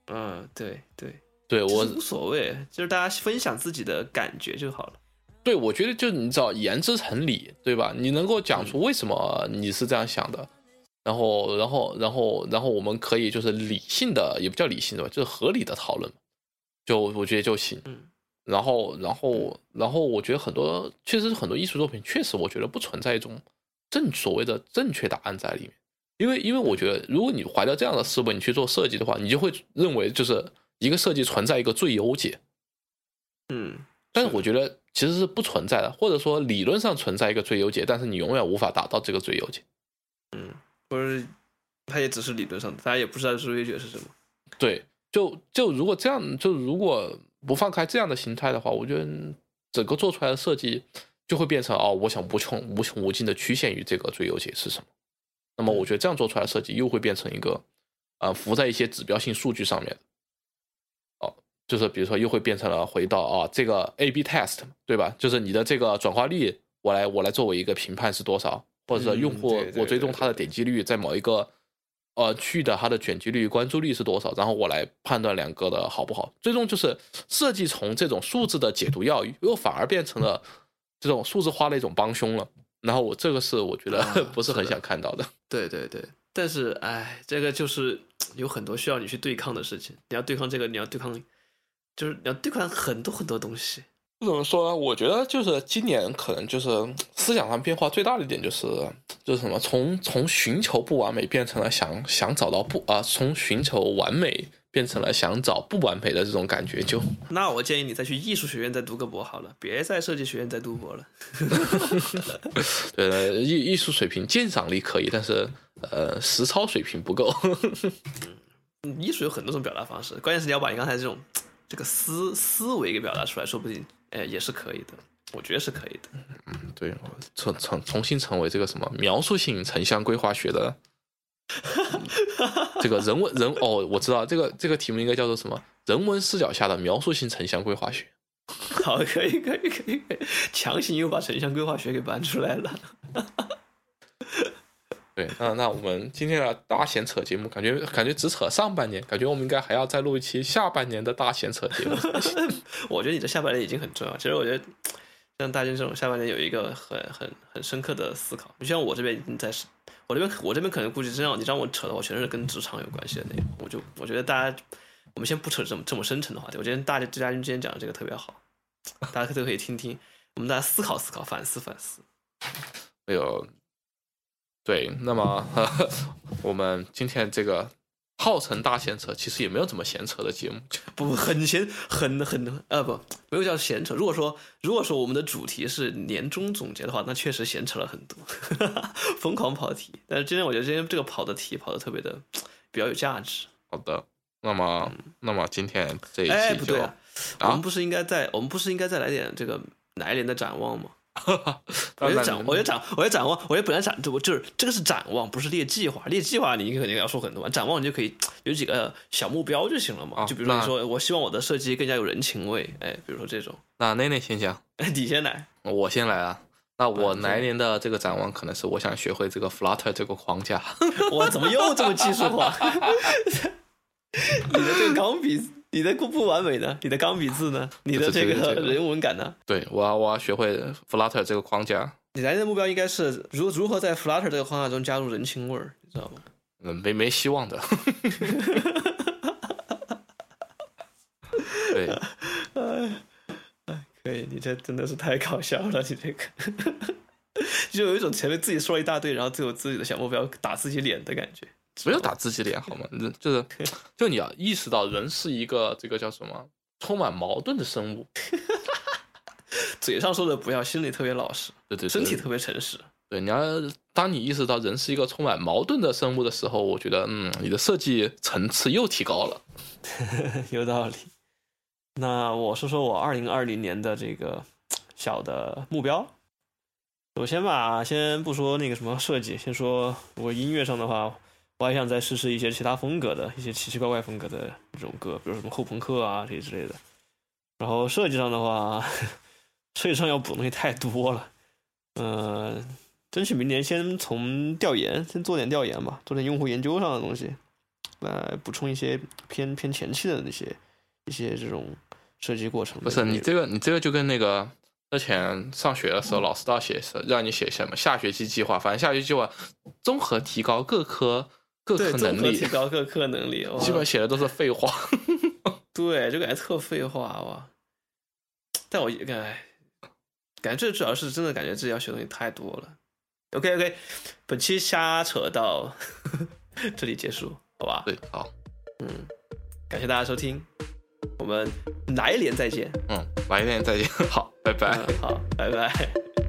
[SPEAKER 1] 嗯，对对
[SPEAKER 2] 对，我
[SPEAKER 1] 无所谓，就是大家分享自己的感觉就好了。
[SPEAKER 2] 对，我觉得就是你知道言之成理，对吧？你能够讲出为什么你是这样想的，然后然后然后然后我们可以就是理性的，也不叫理性的吧，就是合理的讨论。就我觉得就行，
[SPEAKER 1] 嗯，
[SPEAKER 2] 然后然后然后我觉得很多确实是很多艺术作品，确实我觉得不存在一种正所谓的正确答案在里面，因为因为我觉得如果你怀着这样的思维你去做设计的话，你就会认为就是一个设计存在一个最优解，
[SPEAKER 1] 嗯，
[SPEAKER 2] 但是我觉得其实是不存在的，或者说理论上存在一个最优解，但是你永远无法达到这个最优解，
[SPEAKER 1] 嗯，或者它也只是理论上的，大家也不知道最优解是什么，
[SPEAKER 2] 对。就就如果这样，就如果不放开这样的形态的话，我觉得整个做出来的设计就会变成哦，我想无穷无穷无尽的曲线于这个最优解是什么。那么我觉得这样做出来的设计又会变成一个啊浮在一些指标性数据上面。哦，就是比如说又会变成了回到啊这个 A/B test 对吧？就是你的这个转化率，我来我来作为一个评判是多少，或者说用户我追踪他的点击率在某一个。呃，去的它的点击率、关注率是多少？然后我来判断两个的好不好。最终就是设计从这种数字的解读要又反而变成了这种数字化的一种帮凶了。然后我这个是我觉得不是很想看到的。
[SPEAKER 1] 对对对，但是哎，这个就是有很多需要你去对抗的事情，你要对抗这个，你要对抗，就是你要对抗很多很多东西。
[SPEAKER 2] 怎么说呢？我觉得就是今年可能就是思想上变化最大的一点就是就是什么，从从寻求不完美变成了想想找到不啊，从寻求完美变成了想找不完美的这种感觉。就
[SPEAKER 1] 那我建议你再去艺术学院再读个博好了，别在设计学院再读博了。[LAUGHS] [LAUGHS]
[SPEAKER 2] 对，艺艺术水平鉴赏力可以，但是呃，实操水平不够。[LAUGHS]
[SPEAKER 1] 嗯，艺术有很多种表达方式，关键是你要把你刚才这种这个思思维给表达出来，说不定。哎，也是可以的，我觉得是可以的。
[SPEAKER 2] 嗯，对，重重重新成为这个什么描述性城乡规划学的 [LAUGHS] 这个人文人哦，我知道这个这个题目应该叫做什么？人文视角下的描述性城乡规划学。
[SPEAKER 1] 好，可以，可以，可以，强行又把城乡规划学给搬出来了。
[SPEAKER 2] 对，[LAUGHS] 那那我们今天的大闲扯节目，感觉感觉只扯上半年，感觉我们应该还要再录一期下半年的大闲扯节目。[LAUGHS]
[SPEAKER 1] 我觉得你的下半年已经很重要。其实我觉得像大金这种下半年有一个很很很深刻的思考。就像我这边已经在，我这边我这边可能估计真让你让我扯的话，全是跟职场有关系的内容。我就我觉得大家，我们先不扯这么这么深沉的话题。我觉得大家嘉宾今天讲的这个特别好，大家都可以听听，我们大家思考思考，反思反思。[LAUGHS]
[SPEAKER 2] 哎呦。对，那么我们今天这个号称大闲扯，其实也没有怎么闲扯的节目，[LAUGHS]
[SPEAKER 1] 不很闲，很很呃不，没有叫闲扯。如果说如果说我们的主题是年终总结的话，那确实闲扯了很多，[LAUGHS] 疯狂跑题。但是今天我觉得今天这个跑的题跑的特别的比较有价值。
[SPEAKER 2] 好的，那么那么今天这一期
[SPEAKER 1] 就，我们不是应该再我们不是应该再来点这个来年的展望吗？[LAUGHS] 我就展，我就展，我就展望，我也本来展，我就是这个是展望，不是列计划。列计划你肯定要说很多，展望你就可以有几个小目标就行了嘛。就比如说我希望我的设计更加有人情味，哎，比如说这种。
[SPEAKER 2] 那内内先讲，[LAUGHS]
[SPEAKER 1] 你先来，
[SPEAKER 2] 我先来啊。那我来年的这个展望可能是我想学会这个 Flutter 这个框架。[LAUGHS]
[SPEAKER 1] 我怎么又这么技术化？你的这个钢笔。你的不不完美呢？你的钢笔字呢？[LAUGHS] 你的这个人文感呢？
[SPEAKER 2] 对我要我要学会 Flutter 这个框架。
[SPEAKER 1] 你来年的目标应该是如如何在 Flutter 这个框架中加入人情味儿，你知道吗？
[SPEAKER 2] 嗯，没没希望的。[LAUGHS] 对，
[SPEAKER 1] 哎，可以，你这真的是太搞笑了，你这个 [LAUGHS] 就有一种前面自己说了一大堆，然后最后自己的小目标打自己脸的感觉。
[SPEAKER 2] 不要打自己脸好吗？人就是，就你要意识到人是一个这个叫什么，充满矛盾的生物。[LAUGHS] [LAUGHS]
[SPEAKER 1] 嘴上说的不要，心里特别老实。
[SPEAKER 2] 对对，
[SPEAKER 1] 身体特别诚实。
[SPEAKER 2] 对，你要当你意识到人是一个充满矛盾的生物的时候，我觉得，嗯，你的设计层次又提高了。[LAUGHS]
[SPEAKER 1] 有道理。那我说说我二零二零年的这个小的目标。首先吧，先不说那个什么设计，先说我音乐上的话。我还想再试试一些其他风格的一些奇奇怪怪风格的这种歌，比如什么后朋克啊这些之类的。然后设计上的话，设计上要补东西太多了。嗯，争取明年先从调研，先做点调研吧，做点用户研究上的东西，来补充一些偏偏前期的那些一些这种设计过程。
[SPEAKER 2] 不是你这个，你这个就跟那个之前上学的时候，老师都要写让你写什么下学期计划，反正下学期计划综合提高各科。各科能力，
[SPEAKER 1] 提高各科能力，
[SPEAKER 2] 基本写的都是废话。[LAUGHS]
[SPEAKER 1] 对，就感觉特废话哇！但我感感觉这主要是真的，感觉自己要学东西太多了。OK OK，本期瞎扯到 [LAUGHS] 这里结束，好吧？
[SPEAKER 2] 对，好，
[SPEAKER 1] 嗯，感谢大家收听，我们来年再见。
[SPEAKER 2] 嗯，来年再见，[LAUGHS] 好，拜拜，
[SPEAKER 1] 好，拜拜。